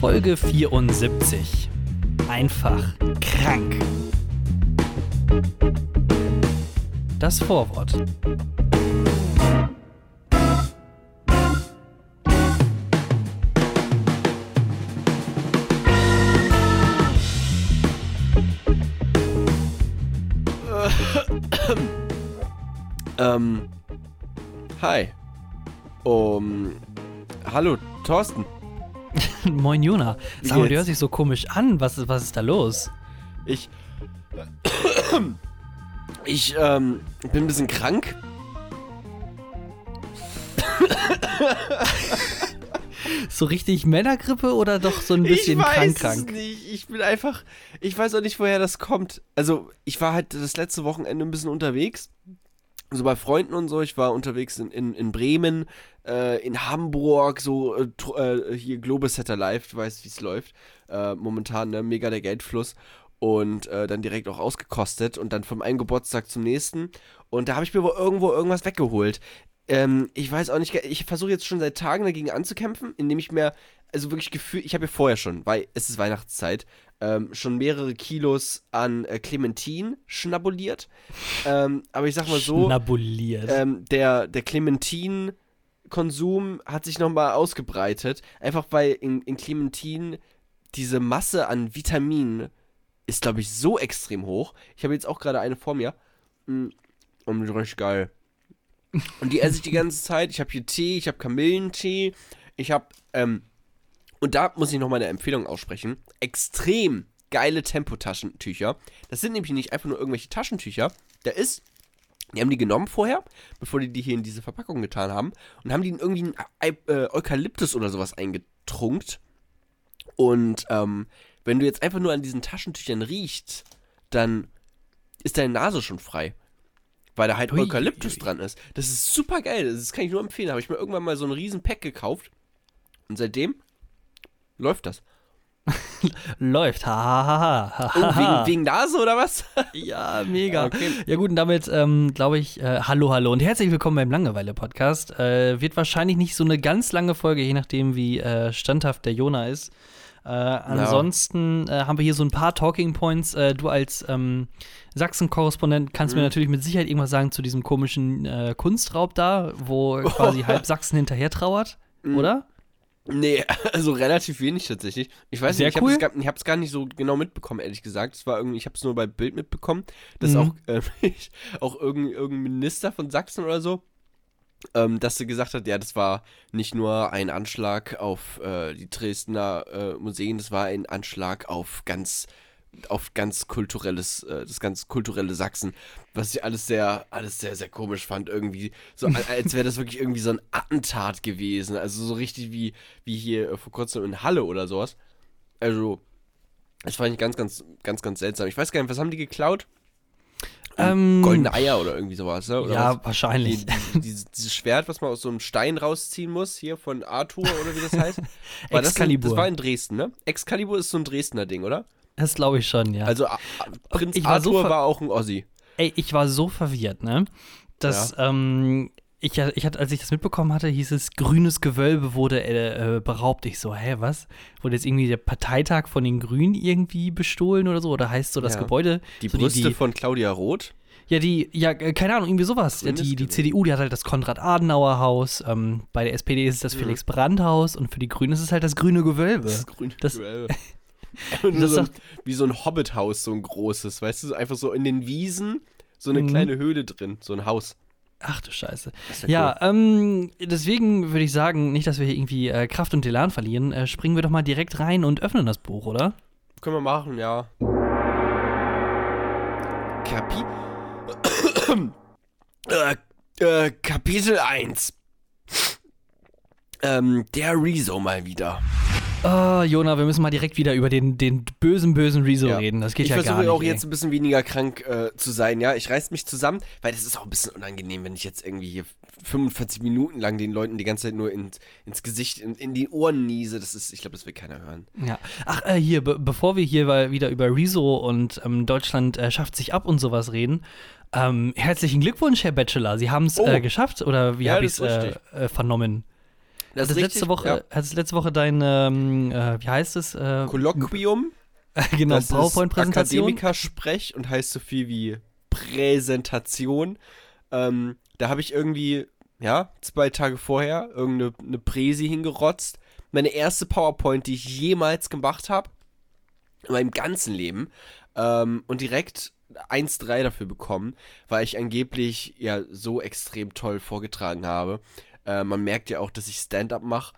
Folge 74. Einfach krank. Das Vorwort. Ähm, hi. Um, hallo, Thorsten. Moin Jona. Sag mal, du hörst dich so komisch an. Was, ist- was ist da los? Ich. Ich, ähm, bin ein bisschen krank. So richtig Männergrippe oder doch so ein bisschen ich weiß krank es krank? nicht. Ich bin einfach. Ich weiß auch nicht, woher das kommt. Also, ich war halt das letzte Wochenende ein bisschen unterwegs. So bei Freunden und so. Ich war unterwegs in, in, in Bremen, äh, in Hamburg, so äh, äh, hier Globesetter Live, du weißt, wie es läuft. Äh, momentan, ne, mega der Geldfluss. Und äh, dann direkt auch ausgekostet und dann vom einen Geburtstag zum nächsten. Und da habe ich mir wohl irgendwo irgendwas weggeholt. Ähm, ich weiß auch nicht, ich versuche jetzt schon seit Tagen dagegen anzukämpfen, indem ich mir, also wirklich Gefühl, ich habe ja vorher schon, weil es ist Weihnachtszeit, ähm, schon mehrere Kilos an äh, Clementin schnabuliert. ähm, aber ich sag mal so, Schnabuliert. ähm, der, der Clementin-Konsum hat sich nochmal ausgebreitet. Einfach weil in, in Clementin diese Masse an Vitaminen ist, glaube ich, so extrem hoch. Ich habe jetzt auch gerade eine vor mir. Mm, Und die ist richtig geil. Und die esse ich die ganze Zeit. Ich habe hier Tee, ich habe Kamillentee, ich habe, ähm, und da muss ich noch mal eine Empfehlung aussprechen. Extrem geile Tempotaschentücher. Das sind nämlich nicht einfach nur irgendwelche Taschentücher. Da ist, die haben die genommen vorher, bevor die die hier in diese Verpackung getan haben, und haben die in irgendwie ein äh, Eukalyptus oder sowas eingetrunkt. Und ähm, wenn du jetzt einfach nur an diesen Taschentüchern riechst, dann ist deine Nase schon frei. Weil da halt Hui, Eukalyptus ui. dran ist. Das ist super geil. Das kann ich nur empfehlen. Habe ich mir irgendwann mal so ein riesen Pack gekauft. Und seitdem läuft das. Läuft. Ha, ha, ha, ha, Oh, wegen, wegen Nase oder was? Ja, mega. Okay. Ja gut, und damit ähm, glaube ich, äh, hallo, hallo und herzlich willkommen beim Langeweile-Podcast. Äh, wird wahrscheinlich nicht so eine ganz lange Folge, je nachdem, wie äh, standhaft der Jona ist. Äh, ansonsten äh, haben wir hier so ein paar Talking Points. Äh, du als ähm, Sachsen-Korrespondent kannst Mhm. mir natürlich mit Sicherheit irgendwas sagen zu diesem komischen äh, Kunstraub da, wo quasi halb Sachsen hinterher trauert, Mhm. oder? Nee, also relativ wenig tatsächlich. Ich weiß Sehr nicht, ich cool. habe es gar, nicht so genau mitbekommen, ehrlich gesagt. Es war irgendwie, ich habe es nur bei Bild mitbekommen, dass Mhm. auch, äh, auch irgendein, irgendein Minister von Sachsen oder so, ähm, dass sie gesagt hat, ja, das war nicht nur ein Anschlag auf äh, die Dresdner äh, Museen, das war ein Anschlag auf ganz auf ganz kulturelles, äh, das ganz kulturelle Sachsen, was ich alles sehr, alles sehr, sehr komisch fand, irgendwie. So, al- als wäre das wirklich irgendwie so ein Attentat gewesen. Also so richtig wie, wie hier vor kurzem in Halle oder sowas. Also, das fand ich ganz, ganz, ganz, ganz seltsam. Ich weiß gar nicht, was haben die geklaut? Ähm, Goldene Eier oder irgendwie sowas, ne? Oder ja, was? wahrscheinlich. Die, dieses, dieses Schwert, was man aus so einem Stein rausziehen muss, hier von Arthur oder wie das heißt. War das, Excalibur. das war in Dresden, ne? Excalibur ist so ein Dresdner Ding, oder? Das glaube ich schon, ja. Also A- Prinz Ich war so Arthur war auch ein Ossi. Ey, ich war so verwirrt, ne? Dass, ähm, ich, ich hatte, als ich das mitbekommen hatte, hieß es, grünes Gewölbe wurde äh, äh, beraubt. Ich so, hä, was? Wurde jetzt irgendwie der Parteitag von den Grünen irgendwie bestohlen oder so? Oder heißt so das Ja. Gebäude? Die so Brüste die, von Claudia Roth. Ja, die, ja, äh, keine Ahnung, irgendwie sowas. Ja, die, die. CDU, die hat halt das Konrad-Adenauer-Haus. Ähm, bei der SPD ist es das. Felix-Brandt-Haus und für die Grünen ist es halt das grüne Gewölbe. Das grüne Das- Gewölbe. Das so ein, wie so ein Hobbithaus, so ein großes, weißt du, einfach so in den Wiesen, so eine Mhm. kleine Höhle drin, so ein Haus. Ach du Scheiße. Ja, ähm, deswegen würde ich sagen, nicht, dass wir hier irgendwie äh, Kraft und Elan verlieren, äh, springen wir doch mal direkt rein und öffnen das Buch, oder? Können wir machen, ja. Kapi äh, äh, Kapitel 1. Ähm, der Rezo mal wieder. Oh, Jona, wir müssen mal direkt wieder über den, den bösen, bösen Rezo Ja. reden. Das geht ich ja gar versuche nicht. auch ey. jetzt ein bisschen weniger krank äh, zu sein, ja. Ich reiß mich zusammen, weil das ist auch ein bisschen unangenehm, wenn ich jetzt irgendwie hier 45 Minuten lang den Leuten die ganze Zeit nur in, ins Gesicht, in, in die Ohren niese. Das ist, ich glaube, das will keiner hören. Ja. Ach, äh, hier, be bevor wir hier wieder über Rezo und ähm, Deutschland äh, schafft sich ab und sowas reden, ähm, herzlichen Glückwunsch, Herr Bachelor. Sie haben es Oh. äh, geschafft oder wie Ja, habe ich es vernommen? Das hattest letzte Woche, ja. hattest letzte Woche dein, ähm, äh, wie heißt es? Äh, Kolloquium. genau, PowerPoint-Präsentation. Akademiker-Sprech und heißt so viel wie Präsentation. Ähm, da habe ich irgendwie, ja, zwei Tage vorher irgendeine eine Präsi hingerotzt. Meine erste PowerPoint, die ich jemals gemacht habe. In meinem ganzen Leben. Ähm, und direkt 1-3 dafür bekommen, weil ich angeblich ja so extrem toll vorgetragen habe. Äh, man merkt ja auch, dass ich Stand-up mache.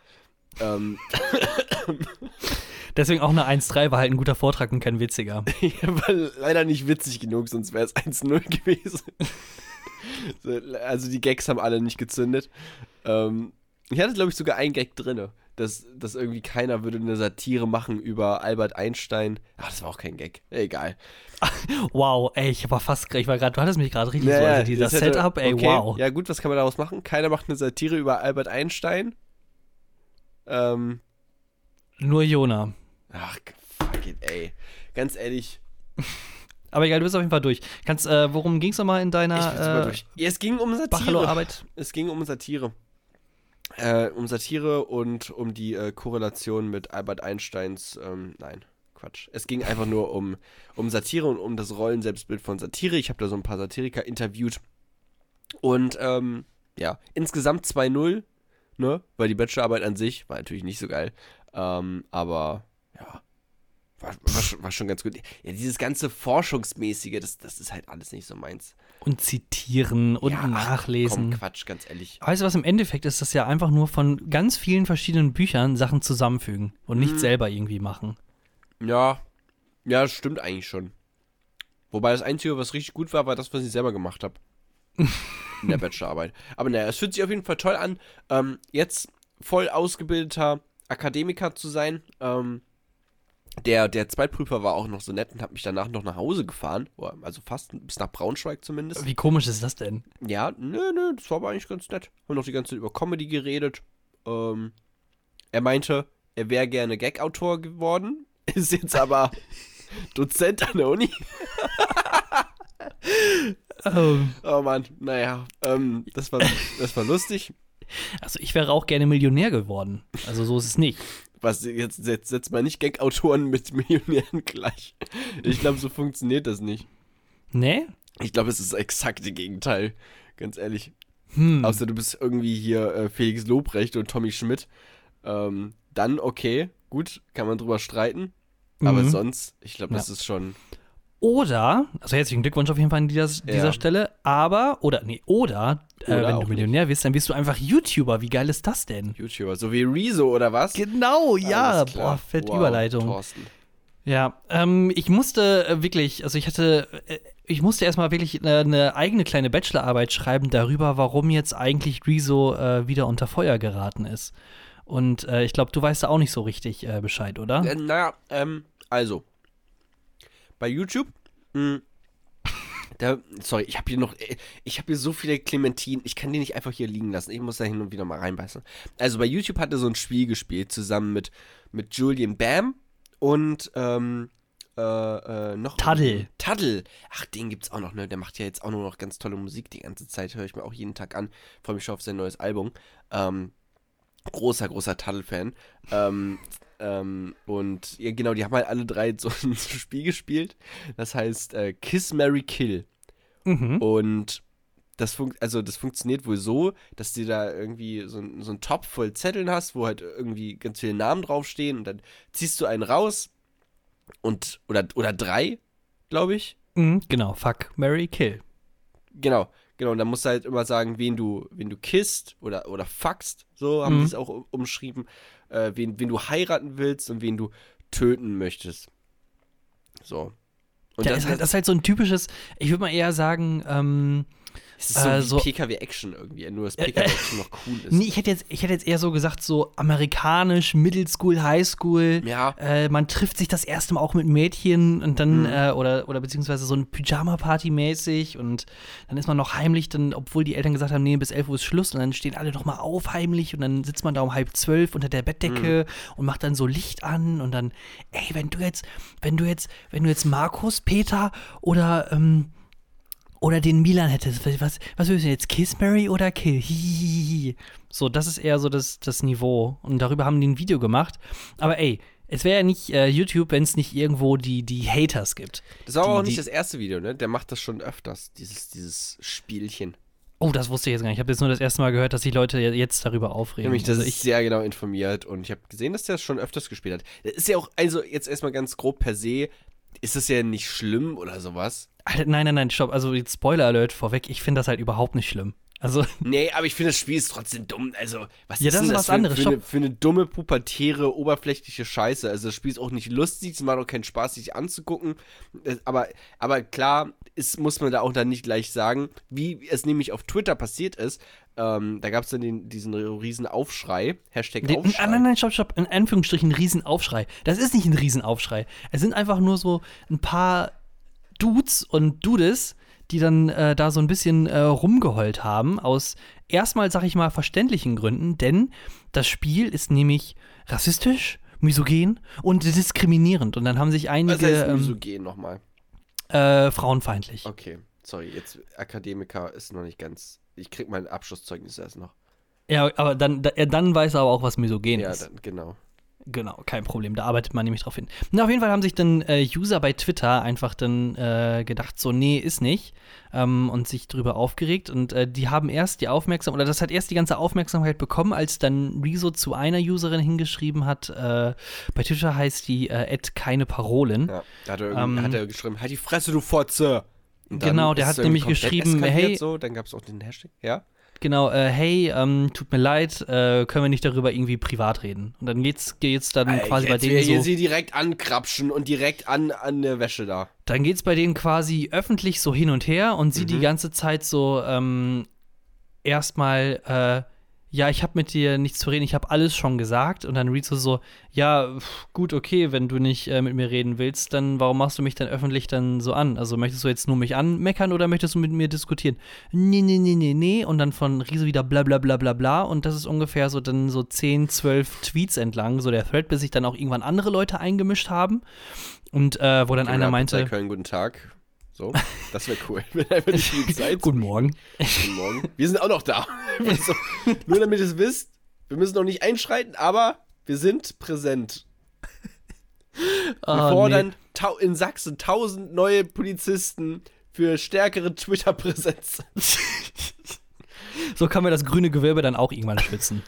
Ähm. Deswegen auch eine 1-3 war halt ein guter Vortrag und kein witziger. ja, war leider nicht witzig genug, sonst wäre es 1-0 gewesen. also die Gags haben alle nicht gezündet. Ähm, ich hatte, glaube ich, sogar einen Gag drin, dass, dass irgendwie keiner würde eine Satire machen über Albert Einstein. Ach, das war auch kein Gag. Egal. wow, ey, ich war fast, ich war gerade, du hattest mich gerade richtig naja, so, also dieser Setup, ey, okay. wow. Ja gut, was kann man daraus machen? Keiner macht eine Satire über Albert Einstein. Ähm. Nur Jona. Ach, fuck it, ey. Ganz ehrlich. Aber egal, du bist auf jeden Fall durch. Kannst, äh, worum ging es nochmal in deiner ich bin äh, durch. Ja, es ging um Satire. Es ging um Satire. Äh, um Satire und um die äh, Korrelation mit Albert Einsteins, ähm, nein, Quatsch. Es ging einfach nur um, um Satire und um das Rollenselbstbild von Satire. Ich habe da so ein paar Satiriker interviewt. Und ähm, ja, insgesamt 2-0, ne? Weil die Bachelorarbeit an sich war natürlich nicht so geil. Ähm, aber ja, war, war, schon, war, schon, ganz gut. Ja, dieses ganze Forschungsmäßige, das, das ist halt alles nicht so meins. Und zitieren und ja, nachlesen. Komm, Quatsch, ganz ehrlich. Weißt du was, im Endeffekt ist das ja einfach nur von ganz vielen verschiedenen Büchern Sachen zusammenfügen und nicht hm. selber irgendwie machen. Ja, ja, das stimmt eigentlich schon. Wobei das Einzige, was richtig gut war, war das, was ich selber gemacht habe. in der Bachelorarbeit. Aber naja, es fühlt sich auf jeden Fall toll an, ähm, jetzt voll ausgebildeter Akademiker zu sein. Ähm, der, der Zweitprüfer war auch noch so nett und hat mich danach noch nach Hause gefahren. Also fast bis nach Braunschweig zumindest. Wie komisch ist das denn? Ja, nö, nö, das war aber eigentlich ganz nett. Haben noch die ganze Zeit über Comedy geredet. Ähm, er meinte, er wäre gerne Gag-Autor geworden, ist jetzt aber Dozent an der Uni. oh. oh Mann, naja, ähm, das, war, das war lustig. Also ich wäre auch gerne Millionär geworden. Also so ist es nicht. Was, jetzt, jetzt setzt man nicht Gag-Autoren mit Millionären gleich. Ich glaube, so funktioniert das nicht. Nee? Ich glaube, es ist das exakte Gegenteil. Ganz ehrlich. Hm. Außer du bist irgendwie hier äh, Felix Lobrecht und Tommy Schmidt. Ähm, dann okay, gut, kann man drüber streiten. Aber mhm. sonst, ich glaube, das ja. ist schon. Oder, also herzlichen Glückwunsch auf jeden Fall an dieser, ja. dieser Stelle, aber, oder, nee, oder, äh, oder wenn du Millionär nicht. wirst, dann bist du einfach YouTuber. Wie geil ist das denn? YouTuber, so wie Rezo oder was? Genau, ja. Boah, fett wow, Überleitung. Thorsten. Ja, ähm, ich musste äh, wirklich, also ich hatte, äh, ich musste erstmal wirklich eine, eigene kleine Bachelorarbeit schreiben darüber, warum jetzt eigentlich Rezo äh, wieder unter Feuer geraten ist. Und äh, ich glaube, du weißt da auch nicht so richtig äh, Bescheid, oder? Äh, naja, ähm, also, bei YouTube, mh, da, sorry, ich habe hier noch, ich habe hier so viele Clementinen, ich kann die nicht einfach hier liegen lassen. Ich muss da hin und wieder mal reinbeißen. Also bei YouTube hat er so ein Spiel gespielt, zusammen mit, mit Julian Bam und, ähm, äh, äh, noch. Taddle. Taddle. Ach, den gibt's auch noch, ne? Der macht ja jetzt auch nur noch ganz tolle Musik die ganze Zeit. Höre ich mir auch jeden Tag an. Freue mich schon auf sein neues Album. Ähm, großer, großer Taddle-Fan. Ähm, ähm, und ja, genau, die haben halt alle drei so ein Spiel gespielt. Das heißt äh, Kiss, Mary Kill. Mhm. Und das, fun also das funktioniert wohl so, dass du da irgendwie so, so einen Topf voll Zetteln hast, wo halt irgendwie ganz viele Namen draufstehen und dann ziehst du einen raus und oder, oder drei, glaube ich. Mhm, genau, fuck, Mary Kill. Genau, genau. Und dann musst du halt immer sagen, wen du, wen du kisst oder, oder fuckst, so haben mhm. die es auch umschrieben äh, wen, wen du heiraten willst und wen du töten möchtest. So. Und ja, das, ist halt, das ist halt so ein typisches, ich würde mal eher sagen, ähm, es ist so, äh, so PKW-Action irgendwie, nur dass PKW-Action noch cool ist. Nee, ich hätte, jetzt, ich hätte jetzt eher so gesagt, so amerikanisch, Middle School, High School. Ja. Äh, man trifft sich das erste Mal auch mit Mädchen und dann, mhm. äh, oder, oder beziehungsweise so ein Pyjama-Party mäßig und dann ist man noch heimlich, dann, obwohl die Eltern gesagt haben, nee, bis 11 Uhr ist Schluss und dann stehen alle noch mal auf heimlich und dann sitzt man da um halb zwölf unter der Bettdecke mhm. und macht dann so Licht an und dann, ey, wenn du jetzt, wenn du jetzt, wenn du jetzt Markus, Peter oder, ähm, oder den Milan hättest. Was, was willst du jetzt? Kiss Mary oder Kill? Hihihihi. So, das ist eher so das, das Niveau. Und darüber haben die ein Video gemacht. Aber ey, es wäre ja nicht äh, YouTube, wenn es nicht irgendwo die, die Haters gibt. Das war aber die, auch nicht das erste Video, ne? Der macht das schon öfters, dieses, dieses Spielchen. Oh, das wusste ich jetzt gar nicht. Ich habe jetzt nur das erste Mal gehört, dass sich Leute jetzt darüber Ich aufregen. mich das also ich, sehr genau informiert und ich habe gesehen, dass der das schon öfters gespielt hat. Das ist ja auch, also jetzt erstmal ganz grob per se, ist das ja nicht schlimm oder sowas. Alter, nein, nein, nein, stopp. Also jetzt Spoiler Alert vorweg. Ich finde das halt überhaupt nicht schlimm. Also, Nee, aber ich finde, das Spiel ist trotzdem dumm. Also, was Ja, ist das ist das für, anderes. für, eine, für eine dumme, pubertäre, oberflächliche Scheiße? Also, das Spiel ist auch nicht lustig, es macht auch keinen Spaß, sich anzugucken. Es- Aber, aber klar, ist, muss man da auch dann nicht gleich sagen, wie es nämlich auf Twitter passiert ist. Ähm, da gab es dann den, diesen riesen Aufschrei, Hashtag den, Aufschrei. ah, nein, nein, stopp, stopp. In Anführungsstrichen ein Riesenaufschrei. Das ist nicht ein Riesenaufschrei. Es sind einfach nur so ein paar Dudes und Dudes, die dann äh, da so ein bisschen äh, rumgeheult haben, aus erstmal, sag ich mal, verständlichen Gründen, denn das Spiel ist nämlich rassistisch, misogen und diskriminierend. Und dann haben sich Was einige heißt ähm, misogen nochmal? äh, frauenfeindlich. Okay, sorry, jetzt Akademiker ist noch nicht ganz. Ich krieg mein Abschlusszeugnis erst noch. Ja, aber dann, da, ja, dann weiß er aber auch, was misogen Ja, ist. dann, genau. Genau, kein Problem. Da arbeitet man nämlich drauf hin. Na, auf jeden Fall haben sich dann äh, User bei Twitter einfach dann äh, gedacht, so, nee, ist nicht. Ähm, und sich drüber aufgeregt. Und äh, die haben erst die Aufmerksamkeit, oder das hat erst die ganze Aufmerksamkeit bekommen, als dann Rezo zu einer Userin hingeschrieben hat. Äh, bei Twitter heißt die äh, Ed keine Parolen. Ja, da hat er, Ähm, hat er geschrieben, halt die Fresse, du Fotze. Genau, der hat nämlich geschrieben, hey- So, dann gab es auch den Hashtag, ja. Genau, äh, hey, ähm, tut mir leid, äh, können wir nicht darüber irgendwie privat reden. Und dann geht's, geht's dann Ey, quasi bei denen so. sie direkt ankrapschen und direkt an, an der Wäsche da. Dann geht's bei denen quasi öffentlich so hin und her und sie Mhm. die ganze Zeit so ähm, erstmal, äh, ja, ich habe mit dir nichts zu reden, ich habe alles schon gesagt. Und dann Rezo so, ja, pf, gut, okay, wenn du nicht äh, mit mir reden willst, dann warum machst du mich dann öffentlich dann so an? Also möchtest du jetzt nur mich anmeckern oder möchtest du mit mir diskutieren? Nee, nee, nee, nee, nee. Und dann von Rezo wieder bla bla bla bla bla. Und das ist ungefähr so dann so 10, 12 Tweets entlang, so der Thread, bis sich dann auch irgendwann andere Leute eingemischt haben. Und äh, wo dann einer meinte, Köln, guten Tag. So, das wäre cool. Guten Morgen. Guten Morgen. Wir sind auch noch da. so, nur damit ihr es wisst, wir müssen noch nicht einschreiten, aber wir sind präsent. Wir Ah, fordern tau in Sachsen tausend neue Polizisten für stärkere Twitter-Präsenz. So kann man das grüne Gewölbe dann auch irgendwann schützen.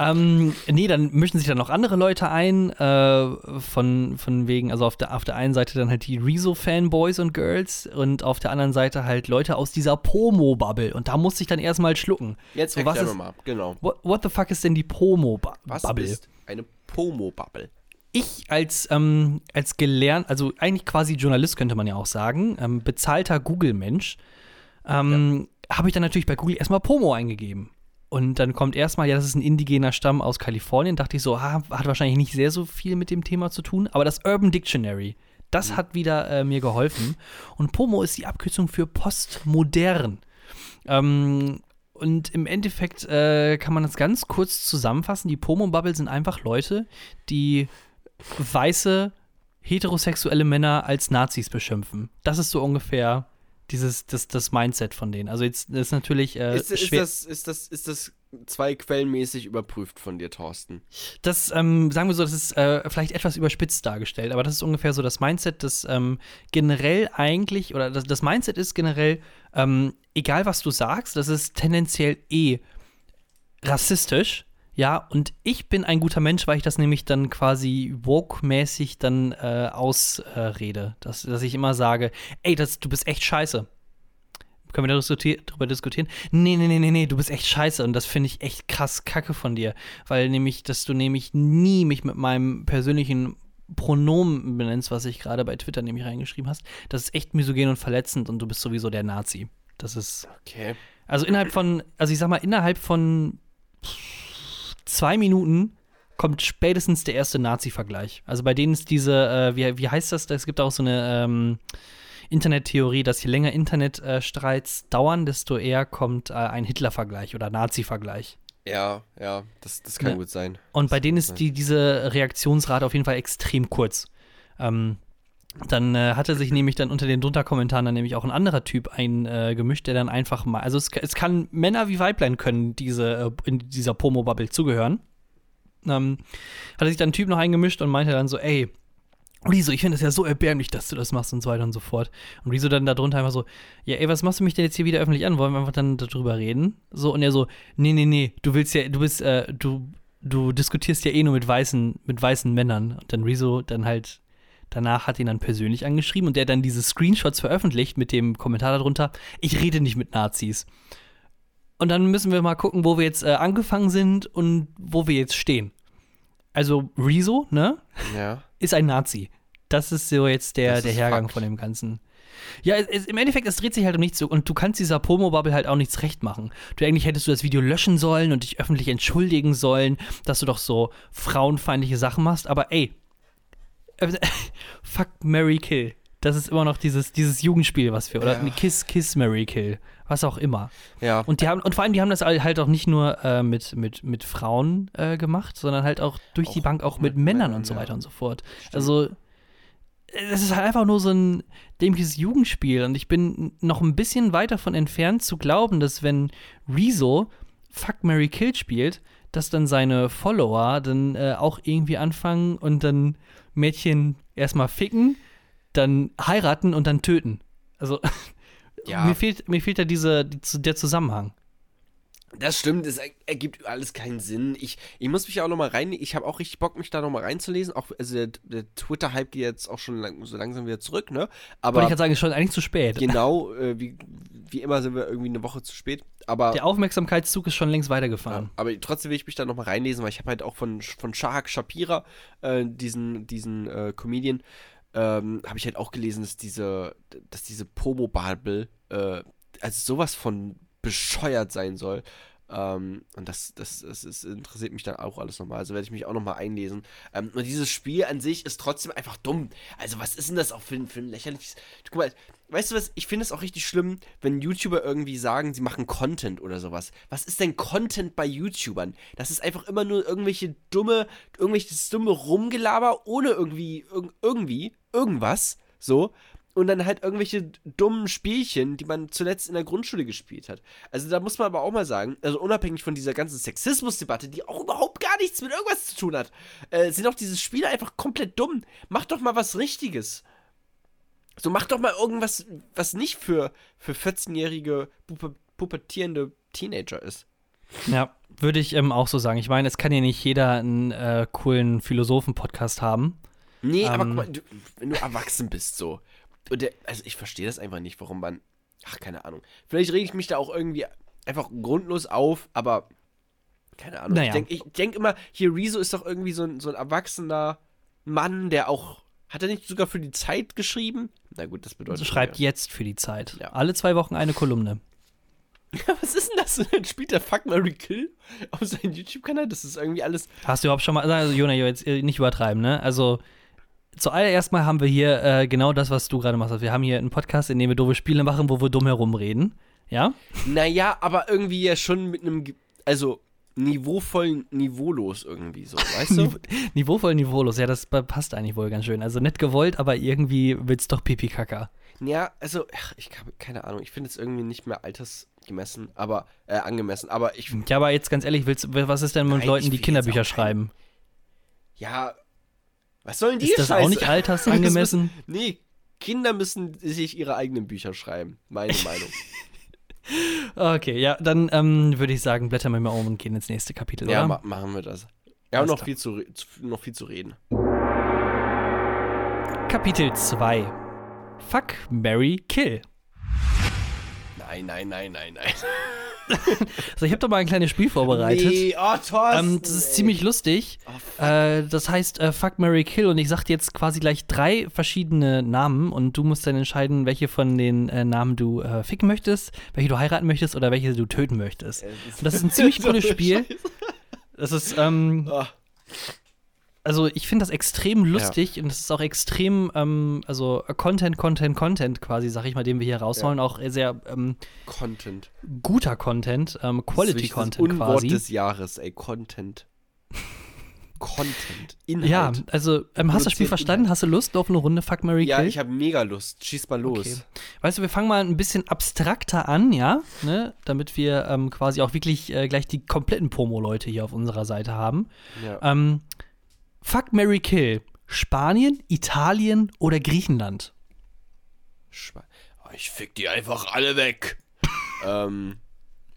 Ähm, nee, dann mischen sich dann noch andere Leute ein, äh, von, von wegen, also auf der, auf der einen Seite dann halt die Rezo-Fanboys und Girls und auf der anderen Seite halt Leute aus dieser Pomo-Bubble. Und da musste ich dann erstmal schlucken. Jetzt So, was ist- mal. Genau. What, what the fuck ist denn die Was Pomo-Bubble? ist eine Pomo-Bubble? ich als, ähm, als gelernt, also eigentlich quasi Journalist könnte man ja auch sagen, ähm, bezahlter Google-Mensch, ähm, habe ich dann natürlich bei Google erstmal Pomo eingegeben. Und dann kommt erstmal, ja, das ist ein indigener Stamm aus Kalifornien. Dachte ich so, ah, hat wahrscheinlich nicht sehr so viel mit dem Thema zu tun. Aber das Urban Dictionary, das hat wieder äh, mir geholfen. Und Pomo ist die Abkürzung für postmodern. Ähm, und im Endeffekt äh, kann man das ganz kurz zusammenfassen. Die Pomo-Bubble sind einfach Leute, die weiße, heterosexuelle Männer als Nazis beschimpfen. Das ist so ungefähr dieses, das, das Mindset von denen. Also jetzt ist natürlich äh, Ist, ist, schwer. das, ist, das, ist das zwei quellenmäßig überprüft von dir, Thorsten? Das, ähm, sagen wir so, das ist äh, vielleicht etwas überspitzt dargestellt, aber das ist ungefähr so das Mindset, das ähm, generell eigentlich, oder das, das Mindset ist generell, ähm, egal was du sagst, das ist tendenziell eh rassistisch. Ja, und ich bin ein guter Mensch, weil ich das nämlich dann quasi woke-mäßig dann äh, ausrede. dass, dass ich immer sage, ey, das, du bist echt scheiße. Können wir darüber darüber diskutieren? Nee, nee, nee, nee, nee, du bist echt scheiße und das finde ich echt krass kacke von dir. Weil nämlich, dass du nämlich nie mich mit meinem persönlichen Pronomen benennst, was ich gerade bei Twitter nämlich reingeschrieben hast. Das ist echt misogen und verletzend und du bist sowieso der Nazi. Das ist. Okay. Also innerhalb von, also ich sag mal, innerhalb von zwei Minuten kommt spätestens der erste Nazi-Vergleich. Also bei denen ist diese, äh, wie, wie heißt das? Es gibt auch so eine ähm, Internettheorie, dass je länger Internetstreits dauern, desto eher kommt äh, ein Hitler-Vergleich oder Nazi-Vergleich. Ja, ja, das, das kann Ja. gut sein. Und bei Das denen kann ist die, diese Reaktionsrate auf jeden Fall extrem kurz. Ähm, dann äh, hatte sich nämlich dann unter den drunter Kommentaren dann nämlich auch ein anderer Typ eingemischt, äh, der dann einfach mal, also es, es, kann Männer wie Weiblein können diese äh, in dieser Pomo-Bubble zugehören. Ähm, hatte sich dann ein Typ noch eingemischt und meinte dann so, ey, Riso, ich finde es ja so erbärmlich, dass du das machst und so weiter und so fort. Und Riso dann darunter einfach so, ja, ey, was machst du mich denn jetzt hier wieder öffentlich an? Wollen wir einfach dann darüber reden? So, und er so, nee, nee, nee, du willst ja, du bist, äh, du, du diskutierst ja eh nur mit weißen, mit weißen Männern. Und dann Riso dann halt danach hat ihn dann persönlich angeschrieben und der dann diese Screenshots veröffentlicht mit dem Kommentar darunter, ich rede nicht mit Nazis. Und dann müssen wir mal gucken, wo wir jetzt äh, angefangen sind und wo wir jetzt stehen. Also Rezo, ne? Ja. Ist ein Nazi. Das ist so jetzt der, der Hergang Fakt. von dem Ganzen. Ja, es, im Endeffekt, es dreht sich halt um nichts und du kannst dieser Pomo-Bubble halt auch nichts recht machen. Du eigentlich hättest du das Video löschen sollen und dich öffentlich entschuldigen sollen, dass du doch so frauenfeindliche Sachen machst, aber ey, Fuck Mary Kill. Das ist immer noch dieses, dieses Jugendspiel, was wir, oder ja. Kiss, Kiss, Mary Kill, was auch immer. Ja. Und die haben, und vor allem, die haben das halt auch nicht nur äh, mit, mit, mit Frauen äh, gemacht, sondern halt auch durch auch die Bank auch mit, mit Männern, Männern und so weiter ja. und so fort. Stimmt. Also, es ist halt einfach nur so ein dämliches Jugendspiel und ich bin noch ein bisschen weit davon entfernt zu glauben, dass wenn Rezo Fuck Mary Kill spielt, dass dann seine Follower dann äh, auch irgendwie anfangen und dann Mädchen erstmal ficken, dann heiraten und dann töten. Also ja. mir, fehlt, mir fehlt da diese, der Zusammenhang. Das stimmt, es ergibt alles keinen Sinn. Ich, ich muss mich auch noch mal rein, ich habe auch richtig Bock, mich da noch mal reinzulesen. Auch, also der, der Twitter-Hype geht jetzt auch schon lang, so langsam wieder zurück, ne? Aber Wollte ich gerade sagen, ist schon eigentlich zu spät. Genau, äh, wie, wie immer sind wir irgendwie eine Woche zu spät. Aber der Aufmerksamkeitszug ist schon längst weitergefahren. Ja, aber trotzdem will ich mich da noch mal reinlesen, weil ich habe halt auch von, von Shahak Shapira, äh, diesen, diesen äh, Comedian, ähm, habe ich halt auch gelesen, dass diese, dass diese Pomo-Bubble, äh, also sowas von bescheuert sein soll. Ähm, und das, das, das, das, interessiert mich dann auch alles nochmal. Also werde ich mich auch nochmal einlesen. Ähm, und dieses Spiel an sich ist trotzdem einfach dumm. Also, was ist denn das auch für, für ein lächerliches. Guck mal, weißt du was? Ich finde es auch richtig schlimm, wenn YouTuber irgendwie sagen, sie machen Content oder sowas. Was ist denn Content bei YouTubern? Das ist einfach immer nur irgendwelche dumme, irgendwelches dumme Rumgelaber ohne irgendwie, irg irgendwie, irgendwas. So und dann halt irgendwelche dummen Spielchen, die man zuletzt in der Grundschule gespielt hat. Also da muss man aber auch mal sagen, also unabhängig von dieser ganzen Sexismusdebatte, die auch überhaupt gar nichts mit irgendwas zu tun hat, äh, sind auch diese Spiele einfach komplett dumm. Mach doch mal was Richtiges. So, mach doch mal irgendwas, was nicht für, für 14-jährige, pubertierende Teenager ist. Ja, würde ich ähm, auch so sagen. Ich meine, es kann ja nicht jeder einen äh, coolen Philosophen-Podcast haben. Nee, ähm, aber guck mal, du, wenn du erwachsen bist, so. Und der, also ich verstehe das einfach nicht, warum man. Ach, keine Ahnung. Vielleicht rege ich mich da auch irgendwie einfach grundlos auf, aber keine Ahnung. Naja. Ich denke denk immer, hier Rezo ist doch irgendwie so ein, so ein erwachsener Mann, der auch. Hat er nicht sogar für die Zeit geschrieben? Na gut, das bedeutet. Also schreibt ja. jetzt für die Zeit. Ja. Alle zwei Wochen eine Kolumne. Ja, was ist denn das? Dann spielt der Fuck Mary Kill auf seinem YouTube-Kanal. Das ist irgendwie alles. Hast du überhaupt schon mal. Also, Jona, jetzt äh, nicht übertreiben, ne? Also, zuallererst mal haben wir hier äh, genau das, was du gerade machst. Also wir haben hier einen Podcast, in dem wir doofe Spiele machen, wo wir dumm herumreden. Ja? Naja, aber irgendwie ja schon mit einem, also niveauvoll, niveaulos irgendwie so, weißt du? niveauvoll, niveaulos, ja, das passt eigentlich wohl ganz schön. Also nicht gewollt, aber irgendwie wird's doch pipi kaka. Ja, also, ach, ich habe keine Ahnung, ich finde es irgendwie nicht mehr altersgemessen, aber, äh, angemessen, aber ich. Ja, aber jetzt ganz ehrlich, willst, was ist denn mit Nein, Leuten, die Kinderbücher schreiben? Ja, was sollen die Ist das Scheiße? auch nicht altersangemessen? nee, Kinder müssen sich ihre eigenen Bücher schreiben. Meine Meinung. okay, ja, dann ähm, würde ich sagen, blättern wir mal um und gehen ins nächste Kapitel, ja, ma machen wir das. Wir haben noch viel, zu, noch viel zu reden. Kapitel 2 Fuck, Mary, Kill. Nein, nein, nein, nein, nein. also ich habe da mal ein kleines Spiel vorbereitet. Nee, oh, toll. Ähm, das ist ziemlich lustig. Oh, äh, das heißt äh, Fuck, Mary Kill und ich sag dir jetzt quasi gleich drei verschiedene Namen und du musst dann entscheiden, welche von den äh, Namen du äh, ficken möchtest, welche du heiraten möchtest oder welche du töten möchtest. Und das ist ein ziemlich cooles Spiel. Das ist, ähm, oh also ich finde das extrem lustig ja. und es ist auch extrem, ähm, also Content, Content, Content quasi, sag ich mal, den wir hier rausholen, ja. auch sehr ähm, Content. guter Content, ähm, Quality das Content das Unwort quasi. des Jahres, ey, Content. Content, Inhalt. Ja, also ähm, hast du das Spiel verstanden? Inhalt. Hast du Lust auf eine Runde Fuck Mary Kill? Ja, ich habe mega Lust. Schieß mal los. Okay. Weißt du, wir fangen mal ein bisschen abstrakter an, ja, ne? damit wir ähm, quasi auch wirklich äh, gleich die kompletten Promo-Leute hier auf unserer Seite haben. Ja. Ähm, Fuck Mary Kill. Spanien, Italien oder Griechenland? Sp oh, ich fick die einfach alle weg. ähm,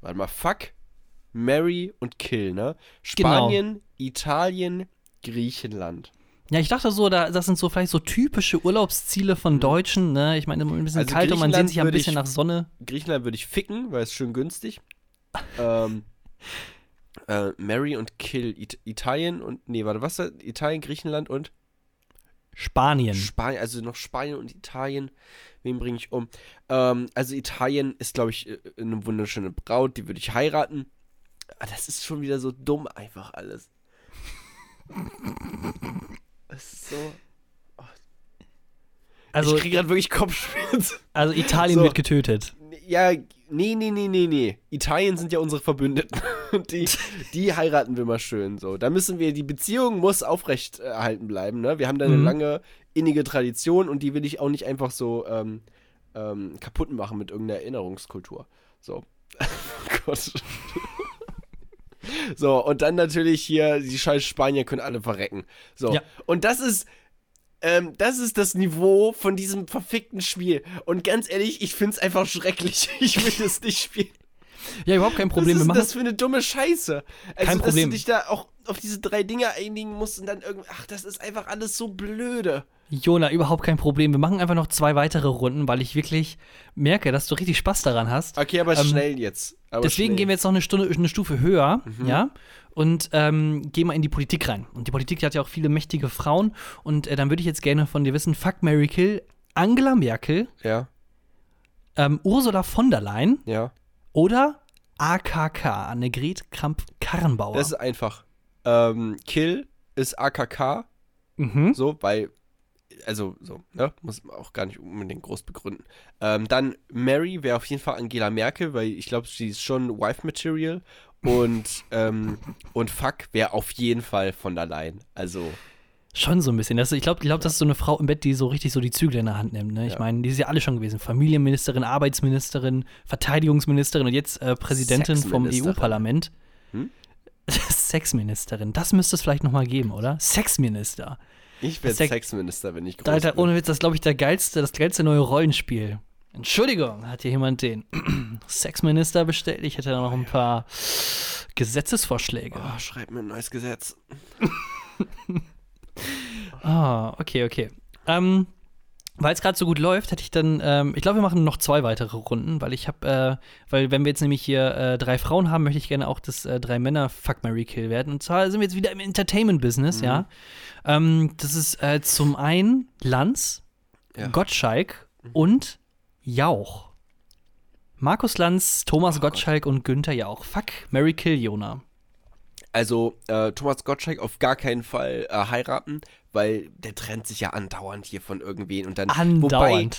warte mal, fuck, Mary und Kill, ne? Genau. Spanien, genau. Italien, Griechenland. Ja, ich dachte so, da, das sind so vielleicht so typische Urlaubsziele von mhm. Deutschen, ne? Ich meine, ein bisschen also kalt und man sehnt sich ein bisschen ich, nach Sonne. Griechenland würde ich ficken, weil es schön günstig. ähm, äh, Mary und Kill. It Italien und, nee, warte, was? Italien, Griechenland und? Spanien. Spanien, also noch Spanien und Italien. Wen bringe ich um? Ähm, also Italien ist, glaube ich, äh, eine wunderschöne Braut, die würde ich heiraten. Aber das ist schon wieder so dumm einfach alles. Das ist so. Oh. Also, ich kriege gerade wirklich Kopfschmerzen. Also Italien so. wird getötet. Ja, nee, nee, nee, nee, nee. Italien sind ja unsere Verbündeten. die, die heiraten wir mal schön so. Da müssen wir, die Beziehung muss aufrecht erhalten bleiben, ne? Wir haben da eine mhm. lange innige Tradition und die will ich auch nicht einfach so ähm, ähm, kaputt machen mit irgendeiner Erinnerungskultur. So. oh Gott. so, und dann natürlich hier, die scheiß Spanier können alle verrecken. So. Ja. Und das ist. Ähm, das ist das Niveau von diesem verfickten Spiel. Und ganz ehrlich, ich find's einfach schrecklich. Ich will das nicht spielen. Ja, überhaupt kein Problem. Was ist das für eine dumme Scheiße? Also, kein Problem. dass du dich da auch auf diese drei Dinge einigen musst und dann irgendwie. Ach, das ist einfach alles so blöde. Jona, überhaupt kein Problem. Wir machen einfach noch zwei weitere Runden, weil ich wirklich merke, dass du richtig Spaß daran hast. Okay, aber ähm, schnell jetzt. Aber deswegen schnell. gehen wir jetzt noch eine Stunde, eine Stufe höher, mhm. ja, und ähm, gehen mal in die Politik rein. Und die Politik hat ja auch viele mächtige Frauen. Und äh, dann würde ich jetzt gerne von dir wissen: Fuck Mary Kill, Angela Merkel, ja, ähm, Ursula von der Leyen, ja, oder AKK, Annegret Kramp-Karrenbauer. Das ist einfach. Ähm, Kill ist AKK. Mhm. So, weil also so, ne? Muss man auch gar nicht unbedingt groß begründen. Ähm, dann Mary wäre auf jeden Fall Angela Merkel, weil ich glaube, sie ist schon Wife-Material. Und, ähm, und Fuck wäre auf jeden Fall von der Leyen. Also. Schon so ein bisschen. Das, ich glaube, ich glaub, das ist so eine Frau im Bett, die so richtig so die Zügel in der Hand nimmt. Ne? Ich ja. meine, die ist ja alle schon gewesen. Familienministerin, Arbeitsministerin, Verteidigungsministerin und jetzt äh, Präsidentin vom EU-Parlament. Hm? Sexministerin. Das müsste es vielleicht nochmal geben, oder? Sexminister. Ich werde Sexminister, wenn ich groß Alter, bin. Ohne Witz, das ist, glaube ich, der geilste, das geilste neue Rollenspiel. Entschuldigung, hat hier jemand den Sexminister bestellt? Ich hätte da noch ein paar Gesetzesvorschläge. Oh, schreib mir ein neues Gesetz. Ah, oh, okay, okay. Ähm, weil es gerade so gut läuft, hätte ich dann, ähm, ich glaube, wir machen noch zwei weitere Runden, weil ich habe, äh, weil wenn wir jetzt nämlich hier äh, drei Frauen haben, möchte ich gerne auch, dass äh, drei Männer Fuck Mary Kill werden. Und zwar sind wir jetzt wieder im Entertainment-Business, mhm. ja. Ähm, das ist äh, zum einen Lanz, ja. Gottschalk mhm. und Jauch. Markus Lanz, Thomas oh Gottschalk Gott. und Günther Jauch. Fuck Mary Kill Jona. Also äh, Thomas Gottschalk auf gar keinen Fall äh, heiraten, weil der trennt sich ja andauernd hier von irgendwen und dann. Andauernd. Wobei,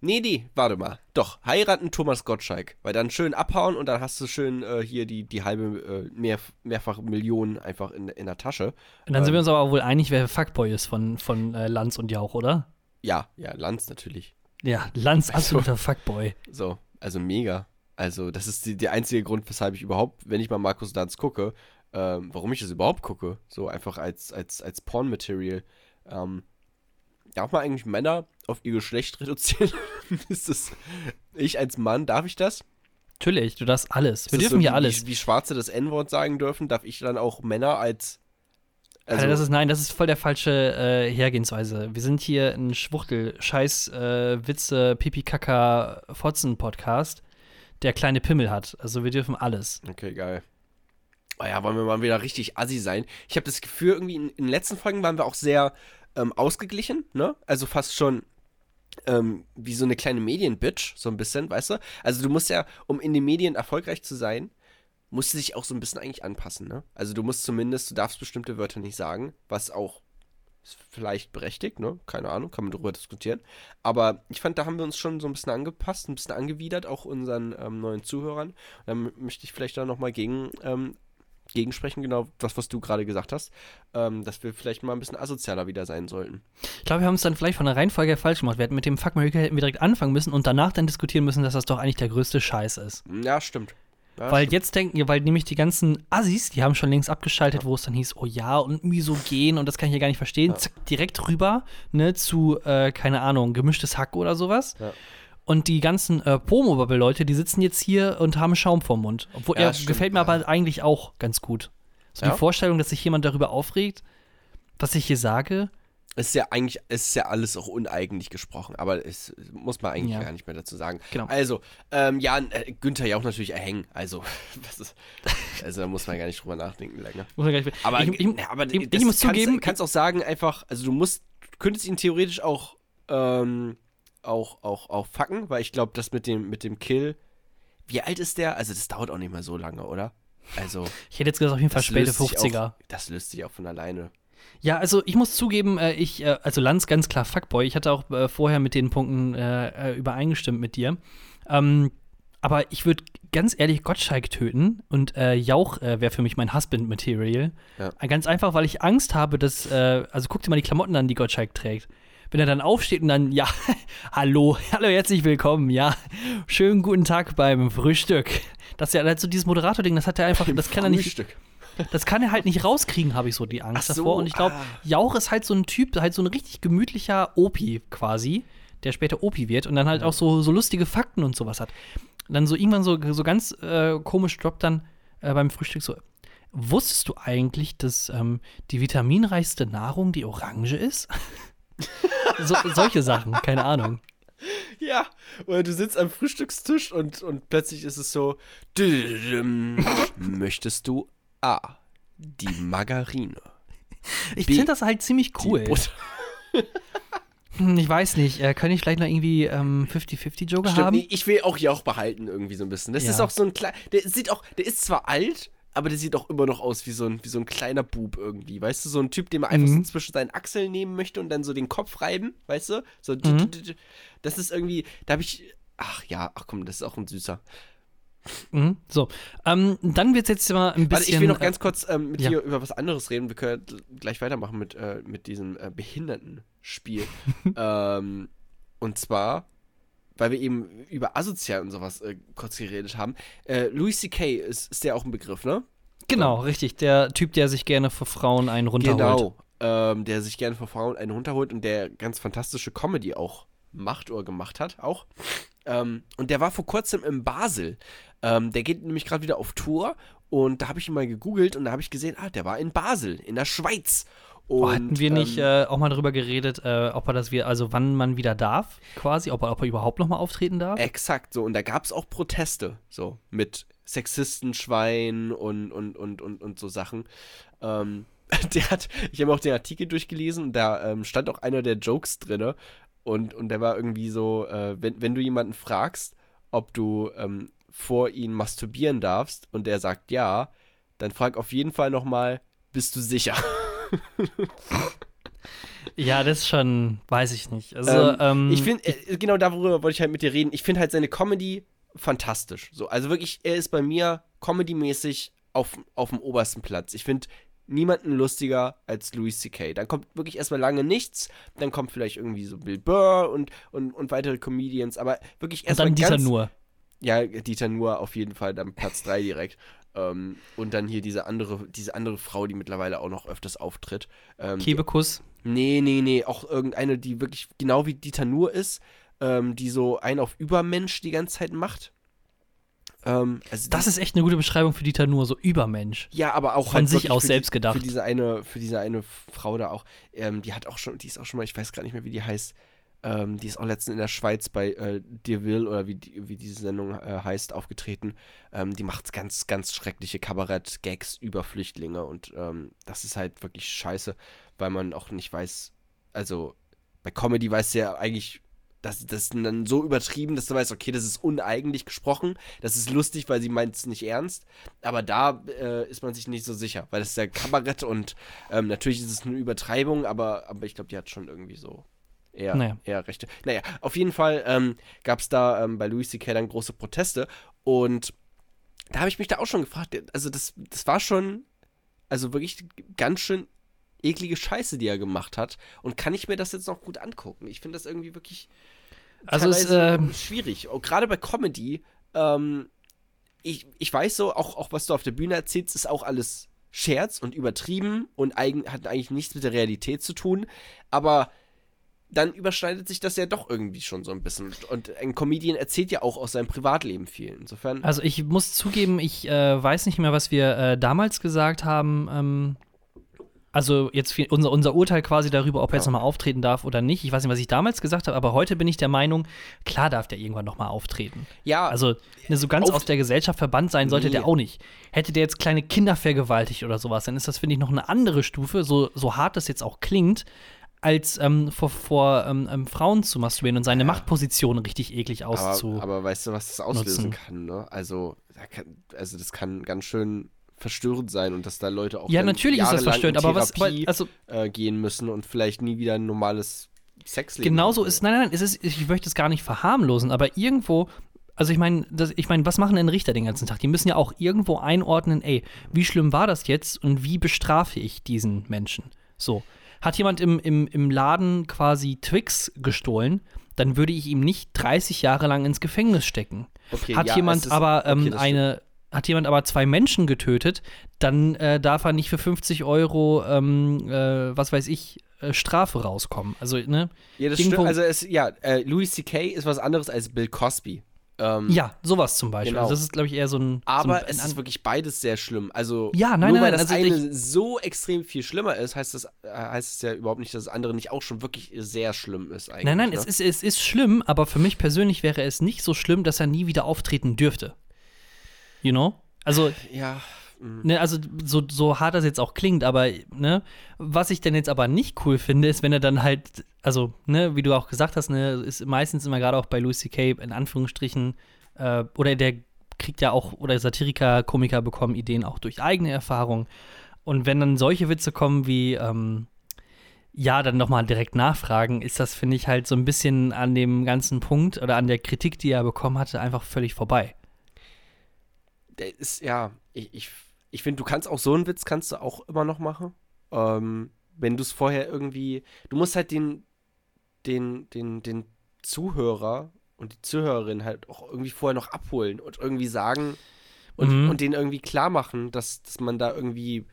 nee, nee, warte mal. Doch, heiraten Thomas Gottschalk. Weil dann schön abhauen und dann hast du schön äh, hier die, die halbe, äh, mehr, mehrfach Millionen einfach in, in der Tasche. Und dann ähm, sind wir uns aber wohl einig, wer Fuckboy ist von, von äh, Lanz und Jauch, oder? Ja, ja, Lanz natürlich. Ja, Lanz, also, absoluter Fuckboy. So, also mega. Also, das ist die, der einzige Grund, weshalb ich überhaupt, wenn ich mal Markus Lanz gucke, ähm, warum ich das überhaupt gucke. So einfach als, als, als Porn-Material. Ähm, darf man eigentlich Männer auf ihr Geschlecht reduzieren? ist das, ich als Mann, darf ich das? Natürlich, du darfst alles. Wir dürfen so, hier alles. Wie, wie Schwarze das N-Wort sagen dürfen, darf ich dann auch Männer als. Also Alter, das ist nein, das ist voll der falsche äh, Hergehensweise. Wir sind hier ein Schwuchtel, Scheiß, äh, Witze, Pipi, Kaka, Fotzen Podcast, der kleine Pimmel hat. Also wir dürfen alles. Okay, geil oh ja, wollen wir mal wieder richtig assi sein. Ich habe das Gefühl, irgendwie in, in, den letzten Folgen waren wir auch sehr ähm, ausgeglichen, ne? Also fast schon ähm, wie so eine kleine Medienbitch, so ein bisschen, weißt du? Also du musst ja, um in den Medien erfolgreich zu sein, musst du dich auch so ein bisschen eigentlich anpassen, ne? Also du musst zumindest, du darfst bestimmte Wörter nicht sagen, was auch vielleicht berechtigt, ne? Keine Ahnung, kann man darüber diskutieren. Aber ich fand, da haben wir uns schon so ein bisschen angepasst, ein bisschen angewidert, auch unseren ähm, neuen Zuhörern. Und dann möchte ich vielleicht da nochmal gegen ähm, gegensprechen, genau das, was du gerade gesagt hast, ähm, dass wir vielleicht mal ein bisschen asozialer wieder sein sollten. Ich glaube, wir haben es dann vielleicht von der Reihenfolge her falsch gemacht. Wir hätten mit dem Fuck America hätten wir direkt anfangen müssen und danach dann diskutieren müssen, dass das doch eigentlich der größte Scheiß ist. Ja, stimmt. Ja, weil stimmt. jetzt denken, weil nämlich die ganzen Assis, die haben schon längst abgeschaltet, wo es dann hieß, oh ja, und misogen und das kann ich ja gar nicht verstehen. Ja. Zack, direkt rüber, ne, zu, äh, keine Ahnung, gemischtes Hack oder sowas. Ja. Und die ganzen äh, Promo-Bubble-Leute, die sitzen jetzt hier und haben Schaum vorm Mund. Obwohl Ja, er stimmt, gefällt mir ja. aber eigentlich auch ganz gut. So Ja? die Vorstellung, dass sich jemand darüber aufregt, was ich hier sage. Es ist ja eigentlich, es ist ja alles auch uneigentlich gesprochen, aber es muss man eigentlich gar nicht mehr dazu sagen. Genau. Also, ähm, ja, äh, Günther ja auch natürlich erhängen. Also, was ist, also da muss man gar nicht drüber nachdenken länger. Nicht- Aber, ich, ich, aber ich, das ich muss kannst, zugeben, kannst auch sagen, einfach, also du musst, du könntest ihn theoretisch auch, ähm, auch, auch, auch fucken, weil ich glaube, das mit dem, mit dem Kill, wie alt ist der? Also, das dauert auch nicht mehr so lange, oder? Also, ich hätte jetzt gesagt, auf jeden Fall späte löst sich 50er. Auch, das löst sich auch von alleine. Ja, also ich muss zugeben, äh, ich, äh, also Lanz ganz klar Fuckboy. Ich hatte auch äh, vorher mit den Punkten äh, übereingestimmt mit dir. Ähm, aber ich würde ganz ehrlich Gottschalk töten und äh, Jauch äh, wäre für mich mein Husband-Material. Ja. Ganz einfach, weil ich Angst habe, dass, äh, also guck dir mal die Klamotten an, die Gottschalk trägt. Wenn er dann aufsteht und dann, ja, hallo, hallo, herzlich willkommen, ja, schönen guten Tag beim Frühstück. Das ist ja halt so dieses Moderator-Ding, das hat er einfach, das kann er nicht, Frühstück. das kann er halt nicht rauskriegen, habe ich so die Angst so, davor. Und ich glaube, ah. Jauch ist halt so ein Typ, halt so ein richtig gemütlicher Opi quasi, der später Opi wird und dann halt auch so, so lustige Fakten und sowas hat. Und dann so irgendwann so, so ganz äh, komisch droppt dann äh, beim Frühstück so. Wusstest du eigentlich, dass ähm, die vitaminreichste Nahrung die Orange ist? so, solche Sachen, keine Ahnung. Ja, oder du sitzt am Frühstückstisch und, und plötzlich ist es so, möchtest du A, die Margarine, Ich finde das halt ziemlich cool. Hm, Ich weiß nicht, äh, kann ich vielleicht noch irgendwie ähm, 50-50-Joker Stimmt, haben? ich will auch Jauch behalten irgendwie so ein bisschen. Das Ja. ist auch so ein kleiner, der sieht auch, der ist zwar alt, aber der sieht auch immer noch aus wie so ein, wie so ein kleiner Bub irgendwie, weißt du, so ein Typ, den man einfach Mhm. so zwischen seinen Achseln nehmen möchte und dann so den Kopf reiben, weißt du? So, Mhm. das ist irgendwie, da habe ich, ach ja, ach komm, das ist auch ein süßer. Mhm, so, ähm, dann wird es jetzt mal ein bisschen. Warte, ich will noch ganz kurz ähm, mit ja. dir über was anderes reden. Wir können gleich weitermachen mit, äh, mit diesem äh, Behindertenspiel. ähm, und zwar, weil wir eben über asozial und sowas äh, kurz geredet haben. Äh, Louis C.K. Ist, ist der auch ein Begriff, ne? Genau, richtig. Der Typ, der sich gerne vor Frauen einen runterholt. Genau. Ähm, der sich gerne vor Frauen einen runterholt und der ganz fantastische Comedy auch macht oder gemacht hat, auch. Ähm, und der war vor kurzem in Basel. Ähm, der geht nämlich gerade wieder auf Tour und da habe ich ihn mal gegoogelt und da habe ich gesehen, ah, der war in Basel, in der Schweiz. Und, Oh, hatten wir nicht ähm, äh, auch mal darüber geredet, äh, ob er das wir, also wann man wieder darf, quasi, ob er, ob er überhaupt noch mal auftreten darf? Exakt, so. Und da gab es auch Proteste, so, mit Sexistenschwein und, und, und, und, und so Sachen. Ähm, der hat, ich habe auch den Artikel durchgelesen da ähm, stand auch einer der Jokes drin. Und, und der war irgendwie so, äh, wenn, wenn du jemanden fragst, ob du ähm, vor ihn masturbieren darfst und der sagt ja, dann frag auf jeden Fall nochmal, bist du sicher? Ja, das ist schon, weiß ich nicht. Also, Ähm, ähm, ich finde, äh, genau darüber wollte ich halt mit dir reden. Ich finde halt seine Comedy fantastisch. So, also wirklich, er ist bei mir comedymäßig auf, auf dem obersten Platz. Ich finde niemanden lustiger als Louis C.K. Dann kommt wirklich erstmal lange nichts, dann kommt vielleicht irgendwie so Bill Burr und, und, und weitere Comedians, aber wirklich und erstmal dann dieser ganz, nur. Ja, Dieter Nuhr auf jeden Fall dann Platz 3 direkt. Ähm, und dann hier diese andere, diese andere Frau, die mittlerweile auch noch öfters auftritt. Ähm, Kebekus. Nee, nee, nee, auch irgendeine, die wirklich genau wie Dieter Nuhr ist, ähm, die so einen auf Übermensch die ganze Zeit macht. Ähm, also Das ist echt eine gute Beschreibung für Dieter Nur, so Übermensch. ja, aber auch von halt sich aus selbst die, gedacht. Für diese eine, für diese eine Frau da auch, ähm, die hat auch schon, die ist auch schon mal, ich weiß gar nicht mehr, wie die heißt. Ähm, die ist auch letztens in der Schweiz bei äh, Will oder wie, die, wie diese Sendung äh, heißt, aufgetreten. Ähm, die macht ganz, ganz schreckliche Kabarett-Gags über Flüchtlinge und ähm, das ist halt wirklich scheiße, weil man auch nicht weiß, also bei Comedy weißt du ja eigentlich, das, das ist dann so übertrieben, dass du weißt, okay, das ist uneigentlich gesprochen, das ist lustig, weil sie meint es nicht ernst, aber da äh, ist man sich nicht so sicher, weil das ist ja Kabarett und ähm, natürlich ist es eine Übertreibung, aber, aber ich glaube, die hat schon irgendwie so eher, Naja. eher Rechte. Naja, auf jeden Fall ähm, gab es da ähm, bei Louis C.K. dann große Proteste und da habe ich mich da auch schon gefragt, also das, das war schon, also wirklich ganz schön eklige Scheiße, die er gemacht hat. Und kann ich mir das jetzt noch gut angucken? Ich finde das irgendwie wirklich also es, äh, schwierig. Und gerade bei Comedy, ähm, ich, ich weiß so, auch, auch was du auf der Bühne erzählst, ist auch alles Scherz und übertrieben und eigen, hat eigentlich nichts mit der Realität zu tun. Aber dann überschneidet sich das ja doch irgendwie schon so ein bisschen. Und ein Comedian erzählt ja auch aus seinem Privatleben viel. Insofern. Also ich muss zugeben, ich äh, weiß nicht mehr, was wir äh, damals gesagt haben. Ähm, also jetzt viel, unser, unser Urteil quasi darüber, ob er jetzt nochmal auftreten darf oder nicht. Ich weiß nicht, was ich damals gesagt habe, aber heute bin ich der Meinung, klar darf der irgendwann nochmal auftreten. Ja. Also ne, so ganz aus der Gesellschaft verbannt sein sollte nee. der auch nicht. Hätte der jetzt kleine Kinder vergewaltigt oder sowas, dann ist das, finde ich, noch eine andere Stufe, so, so hart das jetzt auch klingt als ähm, vor, vor ähm, ähm, Frauen zu masturbieren und seine ja. Machtposition richtig eklig auszu. Aber, aber, weißt du, was das auslösen kann, ne? Also, kann, also das kann ganz schön verstörend sein und dass da Leute auch ja natürlich ist das verstörend, aber was also äh, gehen müssen und vielleicht nie wieder ein normales Sexleben. Genauso ist nein nein, es ist ich möchte es gar nicht verharmlosen, aber irgendwo also ich meine, ich meine, was machen denn Richter den ganzen Tag? Die müssen ja auch irgendwo einordnen, ey, wie schlimm war das jetzt und wie bestrafe ich diesen Menschen? So. Hat jemand im, im, im Laden quasi Twix gestohlen, dann würde ich ihm nicht 30 Jahre lang ins Gefängnis stecken. Okay, hat ja, jemand ist, aber ähm, okay, eine hat jemand aber zwei Menschen getötet, dann äh, darf er nicht für 50 Euro, ähm, äh, was weiß ich, äh, Strafe rauskommen. Also, ne? Ja, das stimmt. Also, es, ja, äh, Louis C.K. ist was anderes als Bill Cosby. Ähm, ja, sowas zum Beispiel. Genau. Also das ist, glaube ich, eher so ein. Aber so ein, es ist wirklich beides sehr schlimm. Also, ja, nein, nur nein, weil das also eine so extrem viel schlimmer ist, heißt das äh, heißt es ja überhaupt nicht, dass das andere nicht auch schon wirklich sehr schlimm ist eigentlich. Nein, nein, ne? es, ist, es ist schlimm, aber für mich persönlich wäre es nicht so schlimm, dass er nie wieder auftreten dürfte. You know? Also. Ja. Mhm. Ne, also so, so hart das jetzt auch klingt, aber ne, was ich denn jetzt aber nicht cool finde, ist, wenn er dann halt, also, ne, wie du auch gesagt hast, ne, ist meistens immer gerade auch bei Louis C.K. in Anführungsstrichen äh, oder der kriegt ja auch, oder Satiriker, Komiker bekommen Ideen auch durch eigene Erfahrung. Und wenn dann solche Witze kommen wie, ähm, ja, dann nochmal direkt nachfragen, ist das, finde ich, halt so ein bisschen an dem ganzen Punkt oder an der Kritik, die er bekommen hatte, einfach völlig vorbei. Der ist, ja, ich, ich, ich finde, du kannst auch so einen Witz kannst du auch immer noch machen. Ähm, wenn du es vorher irgendwie, du musst halt den, den, den, den Zuhörer und die Zuhörerin halt auch irgendwie vorher noch abholen und irgendwie sagen und, mhm. und denen irgendwie klar machen, dass, dass man da irgendwie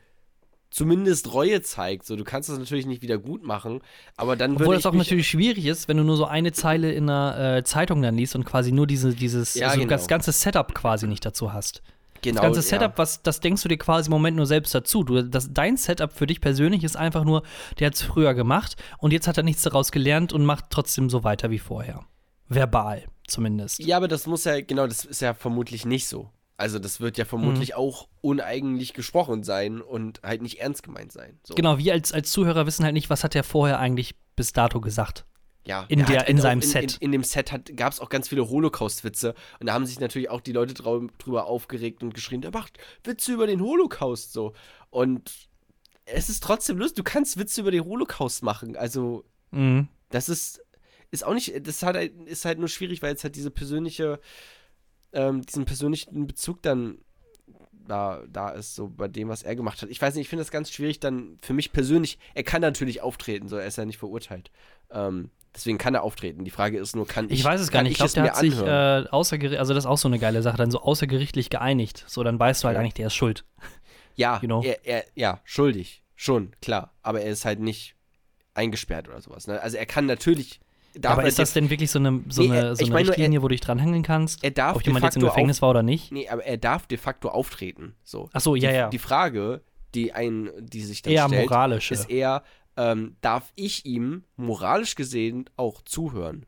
zumindest Reue zeigt. So, du kannst das natürlich nicht wieder gut machen, aber dann Obwohl es auch natürlich schwierig ist, wenn du nur so eine Zeile in einer äh, Zeitung dann liest und quasi nur diese, dieses ja, also genau. das ganze Setup quasi nicht dazu hast. Genau, das ganze Setup, ja. was, das denkst du dir quasi im Moment nur selbst dazu. Du, das, dein Setup für dich persönlich ist einfach nur, der hat es früher gemacht und jetzt hat er nichts daraus gelernt und macht trotzdem so weiter wie vorher. Verbal zumindest. Ja, aber das muss ja, genau, das ist ja vermutlich nicht so. Also das wird ja vermutlich mhm. auch uneigentlich gesprochen sein und halt nicht ernst gemeint sein. So. Genau, wir als, als Zuhörer wissen halt nicht, was hat er vorher eigentlich bis dato gesagt. Ja, in, der, in seinem in, Set. In, in, dem Set gab es auch ganz viele Holocaust-Witze und da haben sich natürlich auch die Leute drüber aufgeregt und geschrien, er macht Witze über den Holocaust so. Und es ist trotzdem lustig, du kannst Witze über den Holocaust machen. Also, mhm. das ist ist auch nicht, das halt, ist halt nur schwierig, weil es halt diese persönliche, ähm, diesen persönlichen Bezug dann da, da ist, so bei dem, was er gemacht hat. Ich weiß nicht, ich finde das ganz schwierig dann für mich persönlich. Er kann natürlich auftreten, so er ist ja nicht verurteilt. Ähm, deswegen kann er auftreten. Die Frage ist nur, kann ich. Ich weiß es gar nicht. Ich glaube, der hat sich äh, außergerichtlich, also das ist auch so eine geile Sache, dann so außergerichtlich geeinigt. So, dann weißt du halt ja. eigentlich, der ist schuld. Ja, you know? er, er, ja, schuldig. Schon, klar. Aber er ist halt nicht eingesperrt oder sowas. Ne? Also er kann natürlich aber ist das denn wirklich so eine, so nee, eine, so eine meine, Richtlinie, er, wo du dich dranhängen kannst? Er darf ob jemand jetzt im Gefängnis auf, war oder nicht? Nee, aber er darf de facto auftreten. So. Ach so, ja, die, ja. Die Frage, die, ein, die sich dann eher stellt, moralische. ist eher, ähm, darf ich ihm moralisch gesehen auch zuhören?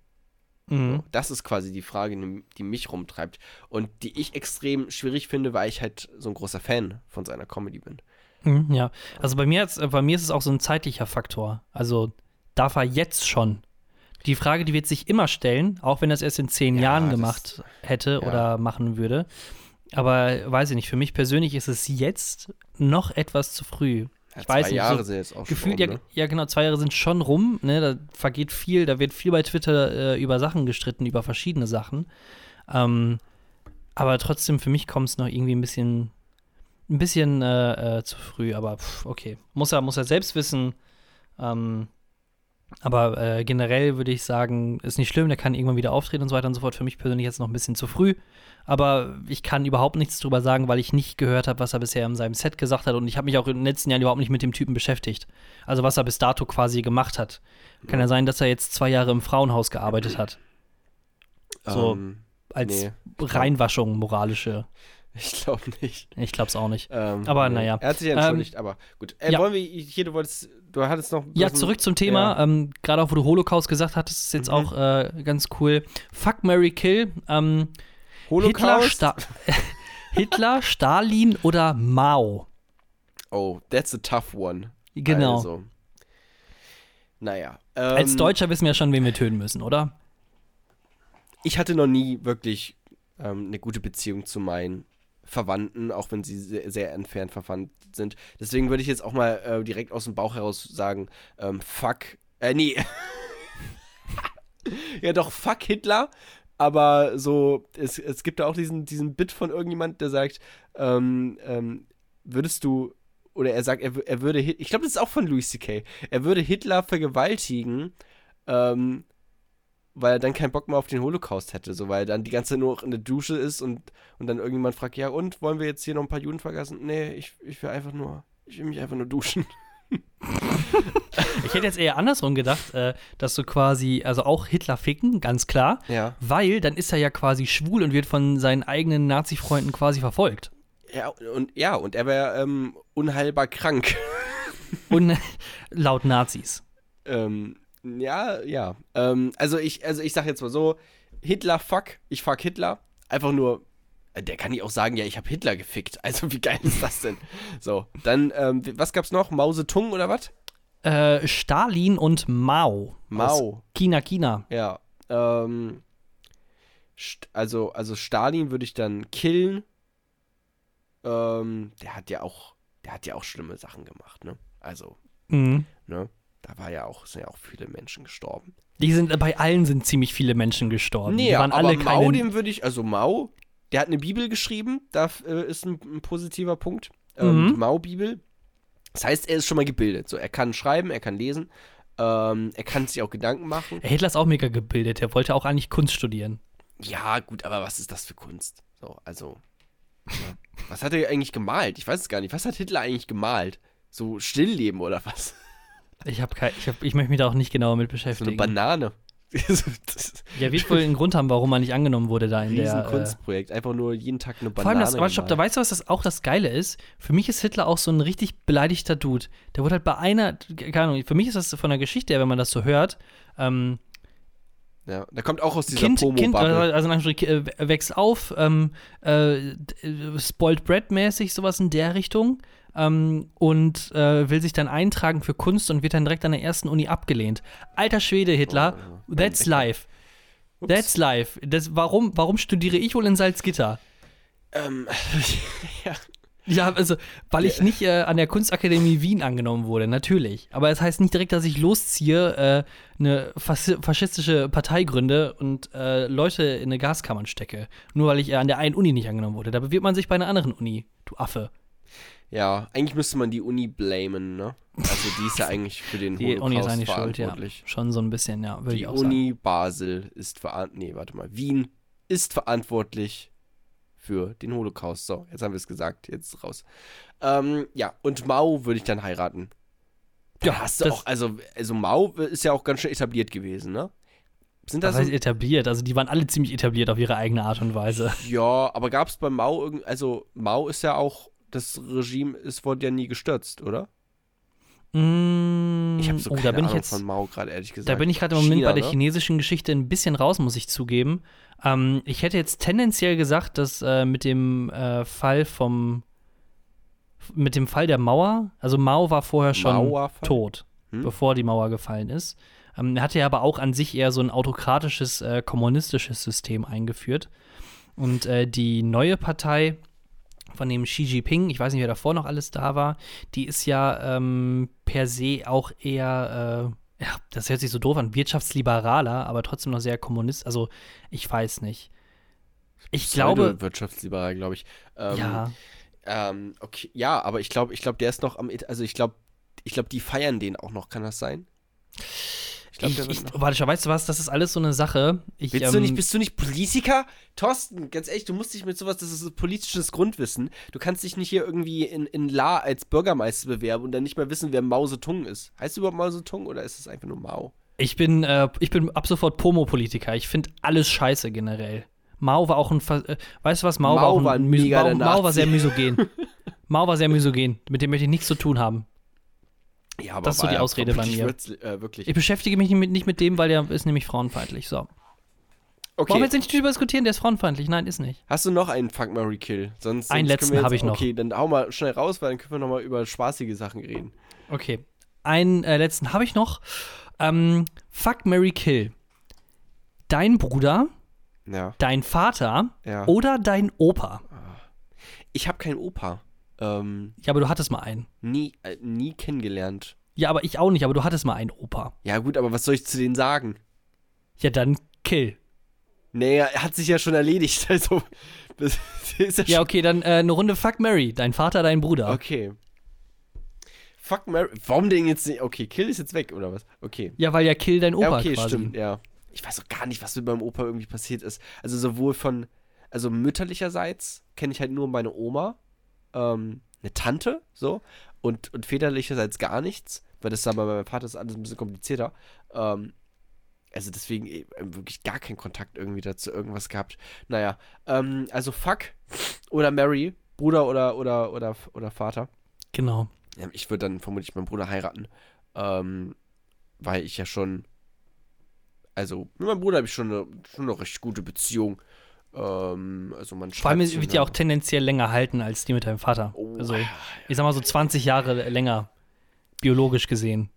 Mhm. So, das ist quasi die Frage, die, die mich rumtreibt und die ich extrem schwierig finde, weil ich halt so ein großer Fan von seiner Comedy bin. Mhm, ja, also bei mir, jetzt, bei mir ist es auch so ein zeitlicher Faktor. Also darf er jetzt schon die Frage, die wird sich immer stellen, auch wenn er es erst in zehn ja, Jahren gemacht hätte ja. oder machen würde. Aber weiß ich nicht, für mich persönlich ist es jetzt noch etwas zu früh. Ja, ich weiß zwei nicht, Jahre so sind jetzt auch gefühlt, schon ne? ja, ja, genau, zwei Jahre sind schon rum, ne? Da vergeht viel, da wird viel bei Twitter äh, über Sachen gestritten, über verschiedene Sachen. Ähm, aber trotzdem, für mich kommt es noch irgendwie ein bisschen, ein bisschen äh, äh, zu früh. Aber pff, okay, muss er, muss er selbst wissen. Ähm, aber äh, generell würde ich sagen, ist nicht schlimm, der kann irgendwann wieder auftreten und so weiter und so fort. Für mich persönlich jetzt noch ein bisschen zu früh. Aber ich kann überhaupt nichts drüber sagen, weil ich nicht gehört habe, was er bisher in seinem Set gesagt hat. Und ich habe mich auch in den letzten Jahren überhaupt nicht mit dem Typen beschäftigt. Also was er bis dato quasi gemacht hat. Kann ja sein, dass er jetzt zwei Jahre im Frauenhaus gearbeitet hat. So Ähm, als nee. Reinwaschung, moralische. Ich glaube nicht. Ich glaube es auch nicht. Ähm, Aber naja. Er hat sich ja Ähm, entschuldigt, aber gut. Äh, ja. Wollen wir hier, du wolltest, du hattest noch. Ja, zurück zum Thema. Ja. Ähm, Gerade auch, wo du Holocaust gesagt hattest, ist jetzt Mhm. auch äh, ganz cool. Fuck Mary Kill. Ähm, Hitler, Holocaust. Sta Hitler, Stalin oder Mao? oh, that's a tough one. Genau. Also. Naja. Ähm, Als Deutscher wissen wir ja schon, wen wir töten müssen, oder? Ich hatte noch nie wirklich ähm, eine gute Beziehung zu meinen Verwandten, auch wenn sie sehr, sehr entfernt verwandt sind. Deswegen würde ich jetzt auch mal äh, direkt aus dem Bauch heraus sagen, ähm, fuck, äh, nee. ja doch, fuck Hitler. Aber so, es, es gibt da auch diesen, diesen Bit von irgendjemand, der sagt, ähm, ähm, würdest du, oder er sagt, er, er würde, ich glaube, das ist auch von Louis C.K., er würde Hitler vergewaltigen, ähm, weil er dann keinen Bock mehr auf den Holocaust hätte, so weil dann die ganze Zeit nur noch in der Dusche ist und, und dann irgendjemand fragt, ja und, wollen wir jetzt hier noch ein paar Juden vergessen? Nee, ich, ich will einfach nur, ich will mich einfach nur duschen. Ich hätte jetzt eher andersrum gedacht, äh, dass du quasi, also auch Hitler ficken, ganz klar, Ja. weil dann ist er ja quasi schwul und wird von seinen eigenen Nazi-Freunden quasi verfolgt. Ja, und ja, und er wäre ähm, unheilbar krank. Und laut Nazis. ähm, ja, ja. Ähm, also ich, also ich sag jetzt mal so, Hitler fuck, ich fuck Hitler. Einfach nur, äh, der kann nicht auch sagen, ja, ich habe Hitler gefickt. Also wie geil ist das denn? So, dann, ähm, was gab's noch? Mao Tung oder was? Äh, Stalin und Mao. Mao. China, China. Ja. Ähm, also, also Stalin würde ich dann killen. Ähm, der hat ja auch, der hat ja auch schlimme Sachen gemacht, ne? Also, Mhm. ne? Da war ja auch, sind ja auch viele Menschen gestorben. Die sind, bei allen sind ziemlich viele Menschen gestorben. Nee, die waren aber alle Mao, keine, dem würde ich, also Mao, der hat eine Bibel geschrieben, da äh, ist ein, ein positiver Punkt. Ähm, Mhm. Die Mao-Bibel. Das heißt, er ist schon mal gebildet. So, er kann schreiben, er kann lesen, ähm, er kann sich auch Gedanken machen. Hitler ist auch mega gebildet. Er wollte auch eigentlich Kunst studieren. Ja, gut, aber was ist das für Kunst? So, also. Ja. Was hat er eigentlich gemalt? Ich weiß es gar nicht. Was hat Hitler eigentlich gemalt? So Stillleben oder was? Ich habe kein, ich, hab, ich möchte mich da auch nicht genauer mit So eine beschäftigen. Banane. ja, wird wohl einen Grund haben, warum er nicht angenommen wurde da in ein der. Äh, Riesenkunstprojekt. Einfach nur jeden Tag eine Banane. vor allem das, aber stopp, da weißt du, was das auch das Geile ist? Für mich ist Hitler auch so ein richtig beleidigter Dude. Der wurde halt bei einer, keine Ahnung, für mich ist das von der Geschichte her, wenn man das so hört, ähm, ja, der kommt auch aus dieser Kind, kind Pomo-Bubble. also in Anführungsstrichen, äh, wächst auf, ähm, äh, äh, spoiled bread mäßig, sowas in der Richtung. Ähm, und äh, will sich dann eintragen für Kunst und wird dann direkt an der ersten Uni abgelehnt. Alter Schwede, Hitler, Oh, that's life. Ups. That's life. Das, warum, warum studiere ich wohl in Salzgitter? Ähm, ja. Ja, also, weil ich nicht äh, an der Kunstakademie Wien angenommen wurde, natürlich. Aber es das heißt nicht direkt, dass ich losziehe, äh, eine fas faschistische Partei gründe und äh, Leute in eine Gaskammern stecke. Nur weil ich äh, an der einen Uni nicht angenommen wurde. Da bewirbt man sich bei einer anderen Uni, du Affe. Ja, eigentlich müsste man die Uni blamen, ne? Also die ist ja eigentlich für den Die Holocaust Uni ist eigentlich schuld, ja. verantwortlich. Schon so ein bisschen, ja, würde Die ich auch sagen. Uni Basel ist verantwortlich, nee, warte mal, Wien ist verantwortlich für den Holocaust. So, jetzt haben wir es gesagt, jetzt raus. Ähm, ja, und Mao würde ich dann heiraten. Da Ja, hast du das- auch, also, also Mao ist ja auch ganz schön etabliert gewesen, ne? Sind das Das heißt so, etabliert, also die waren alle ziemlich etabliert auf ihre eigene Art und Weise. Ja, aber gab es bei Mao irgend, also Mao ist ja auch, das Regime ist, wurde ja nie gestürzt, oder? Mm, Ich habe so oh, keine da bin ich jetzt, von Mao gerade, ehrlich gesagt. Da bin ich gerade im Moment China, bei der ne? chinesischen Geschichte ein bisschen raus, muss ich zugeben. Ähm, ich hätte jetzt tendenziell gesagt, dass äh, mit dem äh, Fall vom mit dem Fall der Mauer, also Mao war vorher schon Mauerfall? tot, Hm? bevor die Mauer gefallen ist. Ähm, er hatte ja aber auch an sich eher so ein autokratisches, äh, kommunistisches System eingeführt. Und äh, die neue Partei von dem Xi Jinping, ich weiß nicht, wer davor noch alles da war, die ist ja ähm, per se auch eher, äh, ja, das hört sich so doof an, wirtschaftsliberaler, aber trotzdem noch sehr kommunist. Also, ich weiß nicht. Ich glaube. Wirtschaftsliberal, glaube ich. Ähm, ja. Ähm, okay, ja, aber ich glaube, ich glaube, der ist noch am, also ich glaube, ich glaube, die feiern den auch noch, kann das sein? Ich glaube, der ich, Warte schon, weißt du was, das ist alles so eine Sache. Ich, Willst ähm, du nicht, bist du nicht Politiker? Thorsten, ganz ehrlich, du musst dich mit sowas, das ist so politisches Grundwissen. Du kannst dich nicht hier irgendwie in, in La als Bürgermeister bewerben und dann nicht mal wissen, wer Mao Zedong ist. Heißt du überhaupt Mao Zedong oder ist es einfach nur Mao? Ich bin, äh, ich bin ab sofort Pomo-Politiker. Ich finde alles scheiße generell. Mao war auch ein, äh, weißt du was, Mao, Mao war auch ein, war ein Mao, Mao war sehr misogen. Mao war sehr misogen. Mit dem möchte ich nichts zu tun haben. Ja, aber das ist so die Ausrede bei mir. Äh. Ich beschäftige mich nicht mit, nicht mit dem, weil der ist nämlich frauenfeindlich. So. Okay. Wollen wir jetzt nicht drüber diskutieren? Der ist frauenfeindlich. Nein, ist nicht. Hast du noch einen Fuck Mary Kill? Sonst, einen sonst letzten habe ich noch. Okay, dann hau mal schnell raus, weil dann können wir noch mal über spaßige Sachen reden. Okay. Einen äh, letzten habe ich noch. Ähm, Fuck Mary Kill. Dein Bruder, ja. dein Vater ja. oder dein Opa. Ich habe keinen Opa. Ähm, ja, aber du hattest mal einen. Nie, äh, nie kennengelernt. Ja, aber ich auch nicht, aber du hattest mal einen Opa. Ja, gut, aber was soll ich zu denen sagen? Ja, dann kill. Nee, er hat sich ja schon erledigt, also. ja, ja, okay, dann äh, eine Runde Fuck Mary. Dein Vater, dein Bruder. Okay. Fuck Mary. Warum denn jetzt nicht? Okay, Kill ist jetzt weg, oder was? Okay. Ja, weil ja Kill dein Opa ja, okay, quasi. stimmt, ja. Ich weiß auch gar nicht, was mit meinem Opa irgendwie passiert ist. Also sowohl von, also mütterlicherseits kenne ich halt nur meine Oma ähm, eine Tante, so, und, und väterlicherseits gar nichts, weil das aber bei meinem Vater ist alles ein bisschen komplizierter. Ähm, also deswegen äh, wirklich gar keinen Kontakt irgendwie dazu irgendwas gehabt. Naja, ähm, also fuck oder Mary, Bruder oder, oder, oder, oder Vater. Genau. Ich würde dann vermutlich meinen Bruder heiraten, ähm, weil ich ja schon, also mit meinem Bruder habe ich schon eine, schon eine recht gute Beziehung. Ähm, also man Vor allem wird ja auch tendenziell länger halten als die mit deinem Vater. Oh, also, ich sag mal so 20 Jahre länger, biologisch gesehen.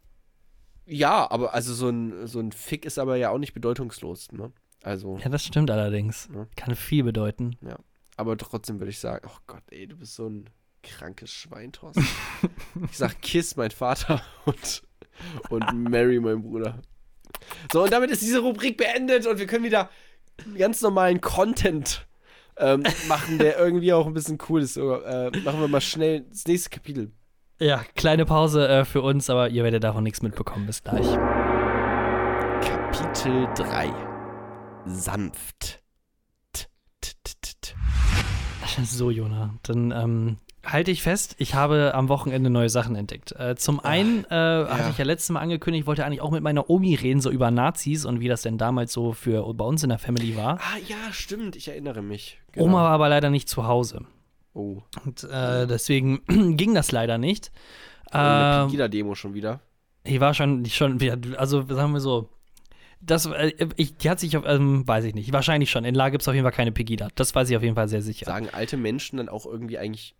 Ja, aber also so ein, so ein Fick ist aber ja auch nicht bedeutungslos, ne? Also. Ja, das stimmt allerdings. Ne? Kann viel bedeuten. Ja. Aber trotzdem würde ich sagen, oh Gott, ey, du bist so ein krankes Schwein, Thorsten. ich sag Kiss, mein Vater und, und Mary, mein Bruder. So, und damit ist diese Rubrik beendet und wir können wieder ganz normalen Content ähm, machen, der irgendwie auch ein bisschen cool ist. Äh, machen wir mal schnell das nächste Kapitel. Ja, kleine Pause äh, für uns, aber ihr werdet davon nichts mitbekommen. Bis gleich. Kapitel 3 Sanft. So, Jona, dann ähm, halte ich fest, ich habe am Wochenende neue Sachen entdeckt. Äh, zum einen äh, ja. hatte ich ja letztes Mal angekündigt, ich wollte eigentlich auch mit meiner Omi reden, so über Nazis und wie das denn damals so für bei uns in der Family war. Ah, ja, stimmt, ich erinnere mich. Genau. Oma war aber leider nicht zu Hause. Oh. Und äh, deswegen ging das leider nicht. Oh, eine ähm, Pegida-Demo schon wieder. Die war schon, schon, also sagen wir so, das, äh, ich, die hat sich auf, ähm, weiß ich nicht, wahrscheinlich schon. In La gibt es auf jeden Fall keine Pegida. Das weiß ich auf jeden Fall sehr sicher. Sagen alte Menschen dann auch irgendwie eigentlich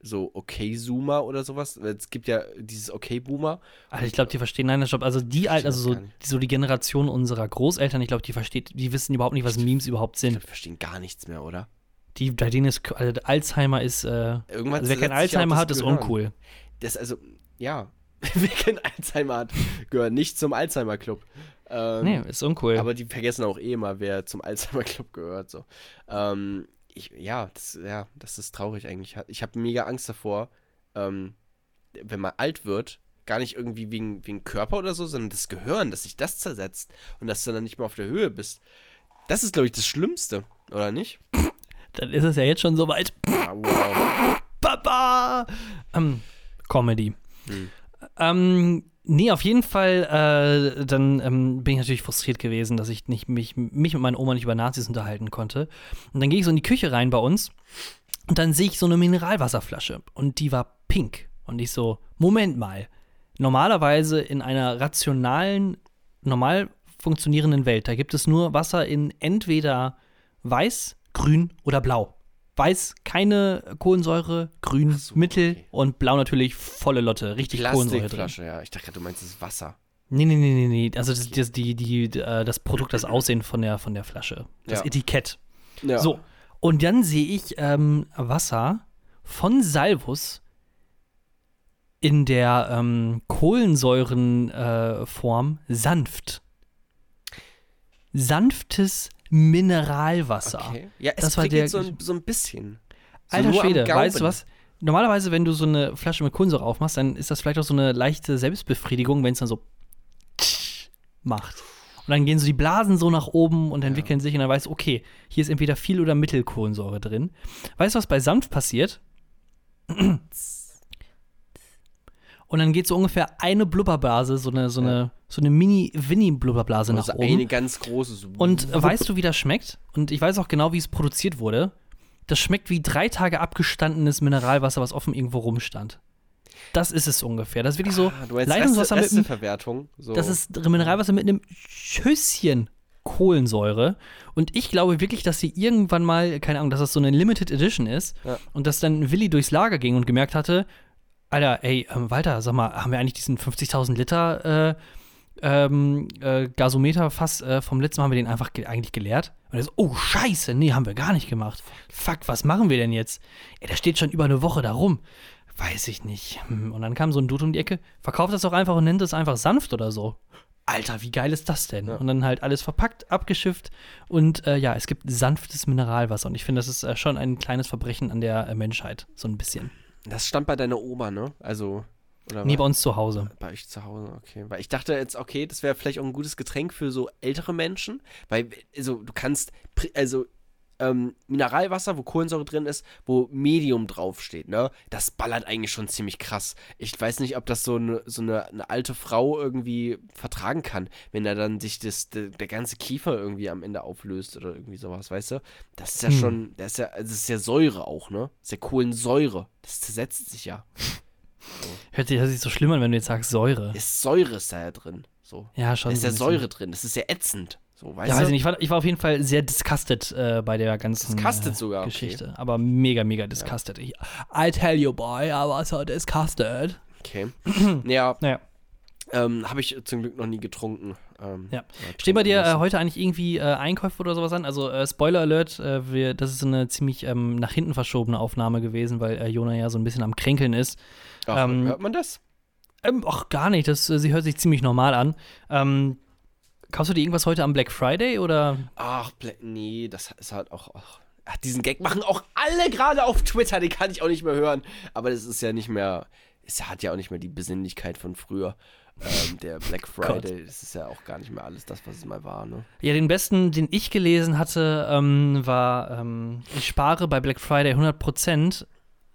so Okay-Zoomer oder sowas. Es gibt ja dieses Okay-Boomer. Also ich glaube, die verstehen, nein, stopp. Also die alt, also so, so die Generation unserer Großeltern, ich glaube, die versteht, die wissen überhaupt nicht, was Memes überhaupt sind. Die verstehen gar nichts mehr, oder? Die, bei denen ist also Alzheimer ist, äh, Irgendwann also wer kein Alzheimer hat, ist gehören. uncool. Das also, ja, wer kein Alzheimer hat, gehört nicht zum Alzheimer-Club. Ähm, nee, ist uncool. Aber die vergessen auch eh immer, wer zum Alzheimer-Club gehört. So. Ähm, ich, ja, das, ja, das ist traurig eigentlich. Ich habe mega Angst davor, ähm, wenn man alt wird, gar nicht irgendwie wegen, wegen Körper oder so, sondern das Gehirn, dass sich das zersetzt und dass du dann nicht mehr auf der Höhe bist. Das ist, glaube ich, das Schlimmste, oder nicht? Dann ist es ja jetzt schon soweit. Ah, wow. Papa! Ähm, Comedy. Hm. Ähm, Nee, auf jeden Fall, äh, dann ähm, bin ich natürlich frustriert gewesen, dass ich nicht, mich, mich und meine Oma nicht über Nazis unterhalten konnte. Und dann gehe ich so in die Küche rein bei uns und dann sehe ich so eine Mineralwasserflasche und die war pink. Und ich so, Moment mal. Normalerweise in einer rationalen, normal funktionierenden Welt, da gibt es nur Wasser in entweder weiß, grün oder blau. Weiß keine Kohlensäure, grün so, mittel okay. und blau natürlich volle Lotte, richtig Kohlensäure drin. ja. Ich dachte, du meinst das Wasser. Nee, nee, nee, nee, nee. Also das, das, die, die, äh, das Produkt, das Aussehen von der, von der Flasche. Das ja. Etikett. Ja. So. Und dann sehe ich ähm, Wasser von Salvus in der ähm, Kohlensäurenform äh, sanft. Sanftes Mineralwasser. Okay. Ja, es Das war der- so, ein- so ein bisschen. So Alter Schwede, weißt du was? Normalerweise, wenn du so eine Flasche mit Kohlensäure aufmachst, dann ist das vielleicht auch so eine leichte Selbstbefriedigung, wenn es dann so macht. Und dann gehen so die Blasen so nach oben und entwickeln sich und dann weißt du, okay, hier ist entweder viel oder Mittelkohlensäure drin. Weißt du, was bei Sanft passiert? Und dann geht so ungefähr eine Blubberblase, so eine, so eine, so eine Mini-Winnie-Blubberblase nach oben. eine ganz große. So Und weißt du, wie das schmeckt? Und ich weiß auch genau, wie es produziert wurde. Das schmeckt wie drei Tage abgestandenes Mineralwasser, was offen irgendwo rumstand. Das ist es ungefähr. Das ist wirklich so Ah, Leitungswasser Reste, mit einem. So. Das ist Mineralwasser mit einem Schüsschen Kohlensäure. Und ich glaube wirklich, dass sie irgendwann mal, keine Ahnung, dass das so eine Limited Edition ist. Ja. Und dass dann Willi durchs Lager ging und gemerkt hatte, Alter, ey, ähm, Walter, sag mal, haben wir eigentlich diesen 50.000 Liter äh, ähm, äh, Gasometer-Fass äh, vom letzten Mal, haben wir den einfach ge eigentlich geleert? Und er so, oh, scheiße, nee, haben wir gar nicht gemacht. Fuck, was machen wir denn jetzt? Ey, der steht schon über eine Woche da rum. Weiß ich nicht. Hm, Und dann kam so ein Dude um die Ecke, verkauft das doch einfach und nennt es einfach sanft oder so. Alter, wie geil ist das denn? Ja. Und dann halt alles verpackt, abgeschifft und äh, ja, es gibt sanftes Mineralwasser. Und ich finde, das ist äh, schon ein kleines Verbrechen an der äh, Menschheit, so ein bisschen. Das stand bei deiner Oma, ne? Also. Oder Nee, bei uns zu Hause. Bei euch zu Hause, okay. Weil ich dachte jetzt, okay, das wäre vielleicht auch ein gutes Getränk für so ältere Menschen. Weil, also, du kannst, also, ähm, Mineralwasser, wo Kohlensäure drin ist, wo Medium draufsteht, ne? Das ballert eigentlich schon ziemlich krass. Ich weiß nicht, ob das so eine, so eine, eine alte Frau irgendwie vertragen kann, wenn da dann sich das, der, der ganze Kiefer irgendwie am Ende auflöst oder irgendwie sowas, weißt du? Das ist ja Hm. schon, das ist ja, das ist ja Säure auch, ne? Das ist ja Kohlensäure. Das zersetzt sich ja. Hört sich, hört sich so schlimm an, wenn du jetzt sagst Säure. Ist Säure ist da ja drin. So. Ja, schon. Da ist so ja. Säure drin. Das ist ja ätzend. So, weißt Ja, weiß ich nicht. Ich war, ich war auf jeden Fall sehr disgusted äh, bei der ganzen Disgusted sogar, okay. Geschichte. Aber mega, mega disgusted. Ich, I tell you, boy, I was so disgusted. Okay. ja, Naja. ähm, habe ich zum Glück noch nie getrunken. Ähm, Ja. Stehen bei dir äh, heute eigentlich irgendwie äh, Einkäufe oder sowas an? Also äh, Spoiler Alert, äh, wir, das ist eine ziemlich ähm, nach hinten verschobene Aufnahme gewesen, weil äh, Jona ja so ein bisschen am Kränkeln ist. Ach, ähm, hört man das? Ähm, ach, gar nicht. Das, äh, sie hört sich ziemlich normal an. Kaufst du dir irgendwas heute am Black Friday oder? Ach, Bla- nee, das ist halt auch. Ach, ach, diesen Gag machen auch alle gerade auf Twitter, den kann ich auch nicht mehr hören. Aber das ist ja nicht mehr. Es hat ja auch nicht mehr die Besinnlichkeit von früher. Ähm, der Black Friday, das ist ja auch gar nicht mehr alles das, was es mal war, ne? Ja, den besten, den ich gelesen hatte, ähm, war, ähm, ich spare bei Black Friday 100%,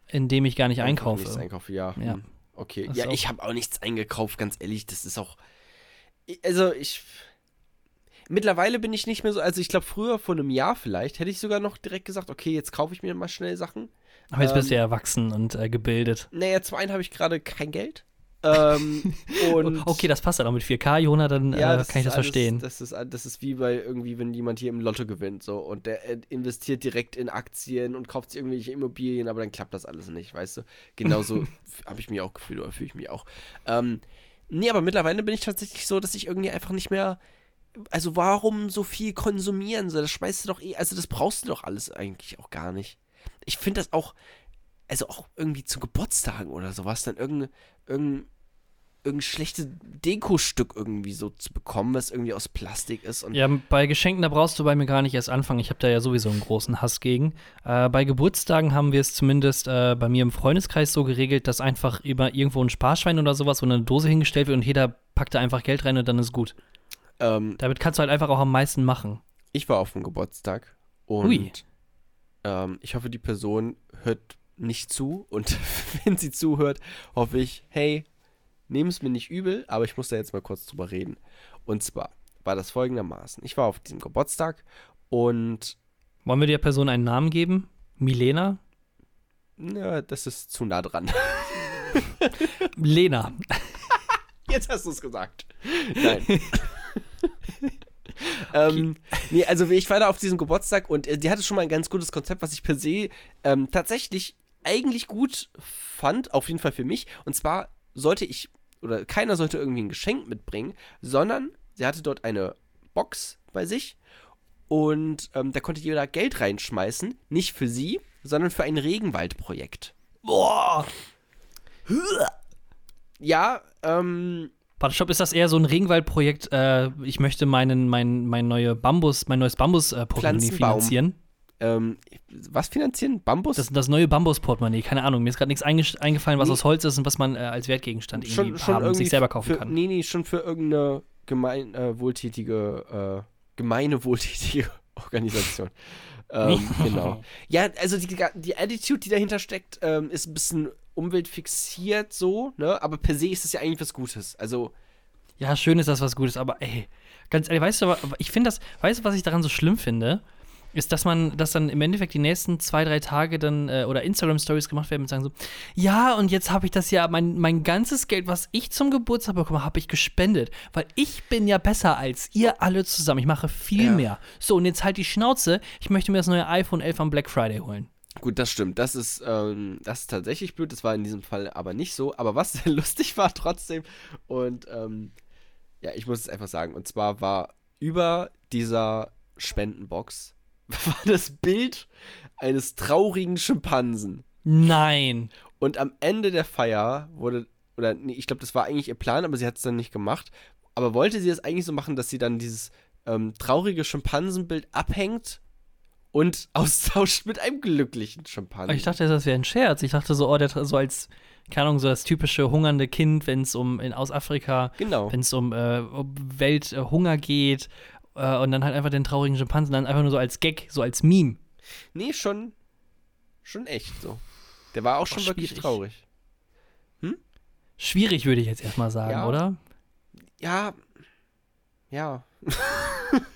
indem ich gar nicht einkaufe. Nichts einkaufe, ja. Ja. hm, Okay. Das ja, ich habe auch nichts eingekauft, ganz ehrlich. Das ist auch. Also, ich. Mittlerweile bin ich nicht mehr so. Also, ich glaube, früher, vor einem Jahr vielleicht, hätte ich sogar noch direkt gesagt, okay, jetzt kaufe ich mir mal schnell Sachen. Aber jetzt bist du ähm, ja erwachsen und äh, gebildet. Naja, zum einen habe ich gerade kein Geld. ähm, und okay, das passt dann auch mit 4K, Jona, dann ja, äh, kann ich das alles, verstehen. Das ist, das ist wie bei irgendwie, wenn jemand hier im Lotto gewinnt, so und der äh, investiert direkt in Aktien und kauft sich irgendwelche Immobilien, aber dann klappt das alles nicht, weißt du? Genauso habe ich mich auch gefühlt oder fühle ich mich auch. Ähm, nee, aber mittlerweile bin ich tatsächlich so, dass ich irgendwie einfach nicht mehr. Also warum so viel konsumieren? So, das schmeißt du doch eh, also das brauchst du doch alles eigentlich auch gar nicht. Ich finde das auch, also auch irgendwie zu Geburtstagen oder sowas, dann irgendein, irgendein, irgendein schlechtes Dekostück irgendwie so zu bekommen, was irgendwie aus Plastik ist. Ja, bei Geschenken, da brauchst du bei mir gar nicht erst anfangen. Ich habe da ja sowieso einen großen Hass gegen. Äh, bei Geburtstagen haben wir es zumindest äh, bei mir im Freundeskreis so geregelt, dass einfach über irgendwo ein Sparschwein oder sowas oder eine Dose hingestellt wird und jeder packt da einfach Geld rein und dann ist gut. Ähm, Damit kannst du halt einfach auch am meisten machen. ich war auf dem Geburtstag und Ui. ähm, ich hoffe, die Person hört nicht zu und wenn sie zuhört, hoffe ich, hey, nehm es mir nicht übel, aber ich muss da jetzt mal kurz drüber reden. Und zwar war das folgendermaßen. Ich war auf diesem Geburtstag und Wollen wir der Person einen Namen geben? Milena? na, das ist zu nah dran. Lena. Jetzt hast du es gesagt. Nein. ähm, nee, also ich war da auf diesem Geburtstag und äh, die hatte schon mal ein ganz gutes Konzept, was ich per se ähm, tatsächlich eigentlich gut fand, auf jeden Fall für mich. Und zwar sollte ich, oder keiner sollte irgendwie ein Geschenk mitbringen, sondern sie hatte dort eine Box bei sich und ähm, da konnte jeder Geld reinschmeißen, nicht für sie, sondern für ein Regenwaldprojekt. Boah. Ja, ähm, Shop, ist das eher so ein Regenwaldprojekt? Äh, ich möchte meinen, mein, mein, neue Bambus, mein neues Bambus-Portemonnaie finanzieren. Ähm, was finanzieren? Bambus? Das, das neue Bambus-Portemonnaie, keine Ahnung. Mir ist gerade nichts eingefallen, was nee. aus Holz ist und was man äh, als Wertgegenstand schon, irgendwie schon haben und sich selber kaufen für, kann. Nee, nee, schon für irgendeine gemein, äh, wohltätige, äh, gemeine wohltätige Organisation. ähm, genau. Ja, also die, die Attitude, die dahinter steckt, ähm, ist ein bisschen umweltfixiert so, ne? Aber per se ist es ja eigentlich was Gutes. Also. Ja, schön ist das was Gutes, aber ey, ganz ehrlich, weißt du, ich finde das, weißt du, was ich daran so schlimm finde? ist, dass man, dass dann im Endeffekt die nächsten zwei, drei Tage dann äh, oder Instagram-Stories gemacht werden und sagen so, ja, und jetzt habe ich das ja, mein, mein ganzes Geld, was ich zum Geburtstag bekomme, habe ich gespendet. Weil ich bin ja besser als ihr alle zusammen. Ich mache viel ja. mehr. So, und jetzt halt die Schnauze, ich möchte mir das neue iPhone 11 am Black Friday holen. Gut, das stimmt. Das ist, ähm, das ist tatsächlich blöd. Das war in diesem Fall aber nicht so. Aber was sehr lustig war trotzdem. Und ähm, ja, ich muss es einfach sagen. Und zwar war über dieser Spendenbox war das Bild eines traurigen Schimpansen. Nein. Und am Ende der Feier wurde, oder nee, ich glaube, das war eigentlich ihr Plan, aber sie hat es dann nicht gemacht. Aber wollte sie es eigentlich so machen, dass sie dann dieses ähm, traurige Schimpansenbild abhängt und austauscht mit einem glücklichen Schimpansen. Ich dachte, das wäre ein Scherz. Ich dachte so, oh, der so als, keine Ahnung, so das typische hungernde Kind, wenn es um in, aus Afrika, genau. wenn es um, äh, um Welthunger geht äh, und dann halt einfach den traurigen Schimpansen dann einfach nur so als Gag, so als Meme. Nee, schon, schon echt so. Der war auch schon oh, wirklich traurig. Hm? Schwierig, würde ich jetzt erstmal sagen, ja. oder? Ja. Ja.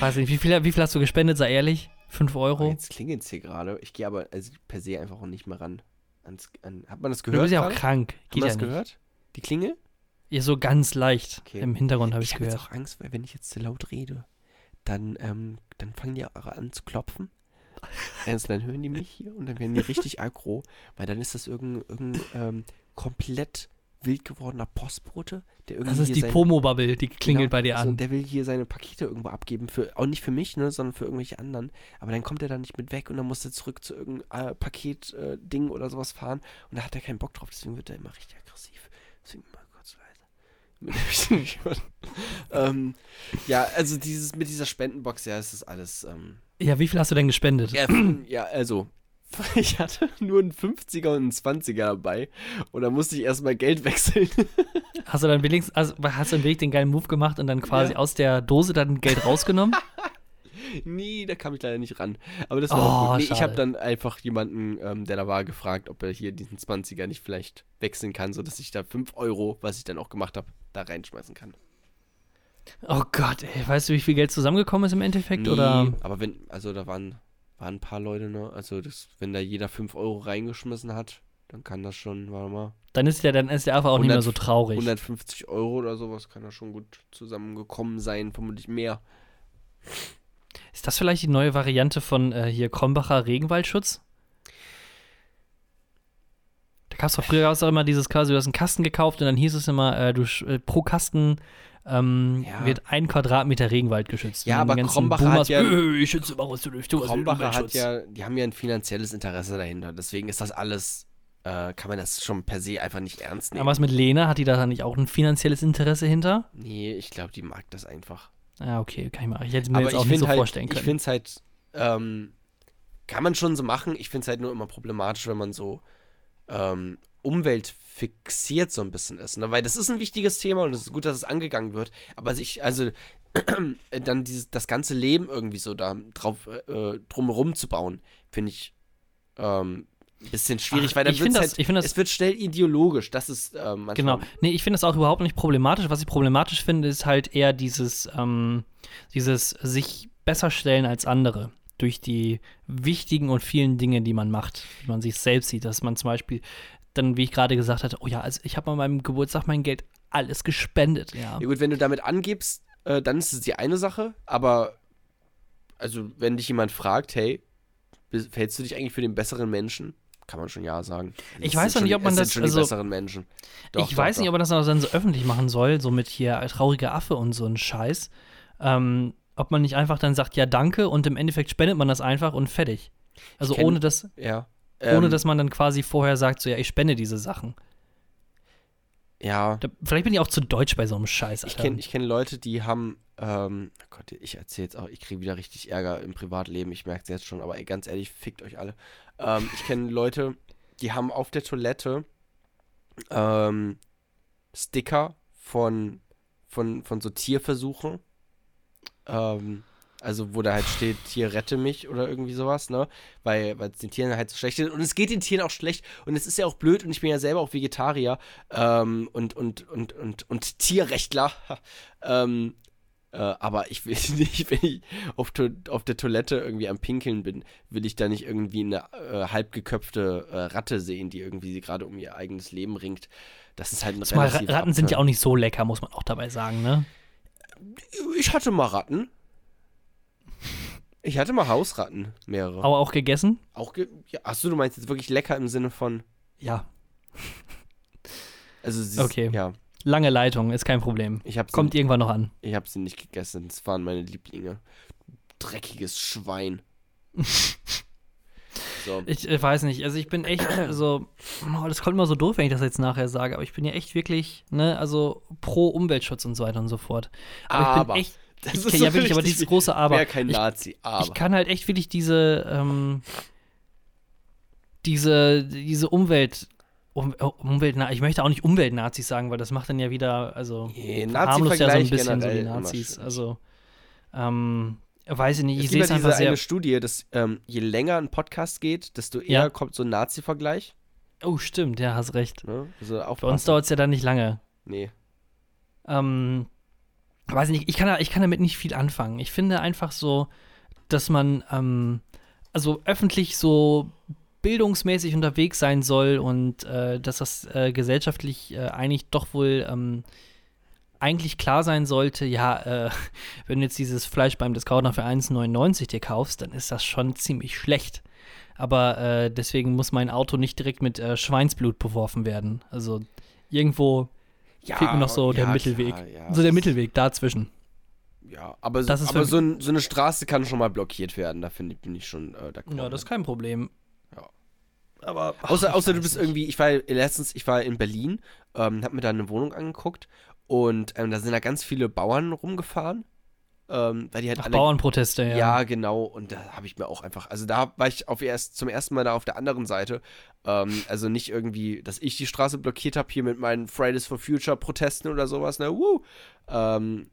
Weiß nicht, wie viel, wie viel hast du gespendet, sei ehrlich? 5 Euro? Oh, jetzt klingelt es hier gerade. Ich gehe aber also per se einfach auch nicht mehr ran. Ans, an, hat man das gehört? Du bist ja auch krank. Geht Hat man das ja gehört? Die Klingel? Ja, so ganz leicht. Okay. Im Hintergrund habe ich, ich hab gehört. Ich habe auch Angst, weil wenn ich jetzt zu laut rede, dann, ähm, dann fangen die auch an zu klopfen. Ernst, dann hören die mich hier und dann werden die richtig aggro, weil dann ist das irgendein, irgendein ähm, komplett wild gewordener Postbote, der irgendwie. Das ist die Pomo-Bubble, die klingelt genau, bei dir an. Also, der will hier seine Pakete irgendwo abgeben, für, auch nicht für mich, ne, sondern für irgendwelche anderen. Aber dann kommt er da nicht mit weg und dann muss er zurück zu irgendeinem äh, Paketding äh, oder sowas fahren und da hat er keinen Bock drauf, deswegen wird er immer richtig aggressiv. Deswegen mal kurz leise. ähm, ja, also dieses mit dieser Spendenbox, ja, es ist alles. Ähm, ja, wie viel hast du denn gespendet? Ja, ja also ich hatte nur einen 50er und einen 20er dabei und da musste ich erstmal Geld wechseln. Hast du dann wenigstens, also hast du Weg den geilen Move gemacht und dann quasi ja. aus der Dose dann Geld rausgenommen? nee, da kam ich leider nicht ran. Aber das war oh, auch gut. Nee, ich habe dann einfach jemanden, ähm, der da war, gefragt, ob er hier diesen 20er nicht vielleicht wechseln kann, sodass ich da 5 Euro, was ich dann auch gemacht habe, da reinschmeißen kann. Oh Gott, ey, weißt du, wie viel Geld zusammengekommen ist im Endeffekt? Nee, oder? aber wenn, also da waren waren ein paar Leute, ne? Also das, wenn da jeder 5 Euro reingeschmissen hat, dann kann das schon, warte mal. Dann ist der, dann ist der einfach auch 100, nicht mehr so traurig. 150 Euro oder sowas kann da schon gut zusammengekommen sein, vermutlich mehr. Ist das vielleicht die neue Variante von äh, hier Krombacher Regenwaldschutz? Da gab es doch früher auch immer dieses quasi, du hast einen Kasten gekauft und dann hieß es immer, äh, du äh, pro Kasten ähm, ja. wird ein Quadratmeter Regenwald geschützt. Ja, aber Krombacher hat ja, äh, ich schütze was du Krombacher hat ja, die haben ja ein finanzielles Interesse dahinter. Deswegen ist das alles, äh, kann man das schon per se einfach nicht ernst nehmen. Aber was mit Lena? Hat die da nicht auch ein finanzielles Interesse hinter? Nee, ich glaube, die mag das einfach. Ah, okay, kann ich mal. Ich hätte mir aber jetzt auch nicht so halt, vorstellen können. Ich finde es halt, ähm, kann man schon so machen. Ich finde es halt nur immer problematisch, wenn man so ähm, umweltfixiert so ein bisschen ist. Ne? Weil das ist ein wichtiges Thema und es ist gut, dass es angegangen wird. Aber sich, also dann dieses, das ganze Leben irgendwie so da drauf äh, drumherum zu bauen, finde ich ähm, ein bisschen schwierig, Ach, weil dann wird halt, das, es wird schnell ideologisch. Das ist ähm, Genau. Nee, ich finde das auch überhaupt nicht problematisch. Was ich problematisch finde, ist halt eher dieses, ähm, dieses sich besser stellen als andere durch die wichtigen und vielen Dinge, die man macht, wie man sich selbst sieht, dass man zum Beispiel dann, wie ich gerade gesagt hatte, oh ja, also ich habe an meinem Geburtstag mein Geld alles gespendet, ja. Ja gut, wenn du damit angibst, äh, dann ist es die eine Sache, aber also wenn dich jemand fragt, hey, hältst du dich eigentlich für den besseren Menschen? Kann man schon ja sagen. Ich weiß noch nicht, ob man das. Schon also, die besseren Menschen. Doch, ich doch, weiß doch. nicht, ob man das dann so öffentlich machen soll, so mit hier trauriger Affe und so ein Scheiß. Ähm, ob man nicht einfach dann sagt, ja, danke, und im Endeffekt spendet man das einfach und fertig. Also kenn, ohne dass. Ja. Ohne ähm, dass man dann quasi vorher sagt, so ja, ich spende diese Sachen. Ja. Da, vielleicht bin ich auch zu deutsch bei so einem Scheiß. Alter. Ich kenne ich kenn Leute, die haben, ähm, oh Gott, ich erzähle jetzt auch, ich kriege wieder richtig Ärger im Privatleben, ich merke es jetzt schon, aber ey, ganz ehrlich, fickt euch alle. Ähm, ich kenne Leute, die haben auf der Toilette ähm, Sticker von, von, von so Tierversuchen. Ähm, also, wo da halt steht, Tier rette mich oder irgendwie sowas, ne? Weil es den Tieren halt so schlecht ist. Und es geht den Tieren auch schlecht. Und es ist ja auch blöd und ich bin ja selber auch Vegetarier ähm, und, und, und, und, und Tierrechtler. ähm, äh, aber ich will nicht, wenn ich auf, auf der Toilette irgendwie am Pinkeln bin, will ich da nicht irgendwie eine äh, halbgeköpfte äh, Ratte sehen, die irgendwie gerade um ihr eigenes Leben ringt. Das ist halt ein Zumal Ratten Abfall. sind ja auch nicht so lecker, muss man auch dabei sagen, ne? Ich hatte mal Ratten. Ich hatte mal Hausratten, mehrere. Aber auch gegessen? Auch ge ja, Achso, du meinst jetzt wirklich lecker im Sinne von. Ja. Also, sie okay. Ja. Lange Leitung, ist kein Problem. Kommt irgendwann noch an. Ich habe sie nicht gegessen. Das waren meine Lieblinge. Dreckiges Schwein. so. Ich, ich, weiß nicht. Also, ich bin echt so. Oh, das kommt immer so doof, wenn ich das jetzt nachher sage. Aber ich bin ja echt wirklich, ne, also pro Umweltschutz und so weiter und so fort. Aber, aber. ich bin echt das ich, ist ja wirklich, aber dieses große Aber. Wäre kein Nazi, ich, aber. Ich kann halt echt wirklich diese, ähm, diese, diese Umwelt, um, oh, Umwelt, ich möchte auch nicht Umweltnazis sagen, weil das macht dann ja wieder, also nee, harmlos ja so ein bisschen so die Nazis. Also, ähm, weiß ich nicht, ich sehe es einfach sehr. eine Studie, dass ähm, je länger ein Podcast geht, desto eher ja. kommt so ein Nazi-Vergleich. Oh, stimmt, ja, hast recht. Ne? Also Bei uns dauert es ja dann nicht lange. Nee. Ähm, weiß nicht, ich kann, ich kann damit nicht viel anfangen. Ich finde einfach so, dass man ähm, also öffentlich so bildungsmäßig unterwegs sein soll und äh, dass das äh, gesellschaftlich äh, eigentlich doch wohl ähm, eigentlich klar sein sollte, ja, äh, wenn du jetzt dieses Fleisch beim Discounter für 1,99 dir kaufst, dann ist das schon ziemlich schlecht. Aber äh, deswegen muss mein Auto nicht direkt mit äh, Schweinsblut beworfen werden. Also irgendwo ja, fehlt mir noch so der Mittelweg. Klar, ja. So der Mittelweg dazwischen. Ja, aber, so, aber so, ein, so, eine Straße kann schon mal blockiert werden. Da finde ich, bin ich schon äh, d'accord. Ja, das ist kein Problem. Ja. Aber. Ach, außer, außer du bist nicht. irgendwie, ich war letztens, ich war in Berlin, ähm, hab mir da eine Wohnung angeguckt und ähm, da sind da ganz viele Bauern rumgefahren. Ähm, weil die halt Ach, alle, Bauernproteste, ja. Ja, genau. Und da habe ich mir auch einfach, also da war ich auf erst zum ersten Mal da auf der anderen Seite. Ähm, also nicht irgendwie, dass ich die Straße blockiert habe hier mit meinen Fridays for Future Protesten oder sowas, ne? Woo! Ähm,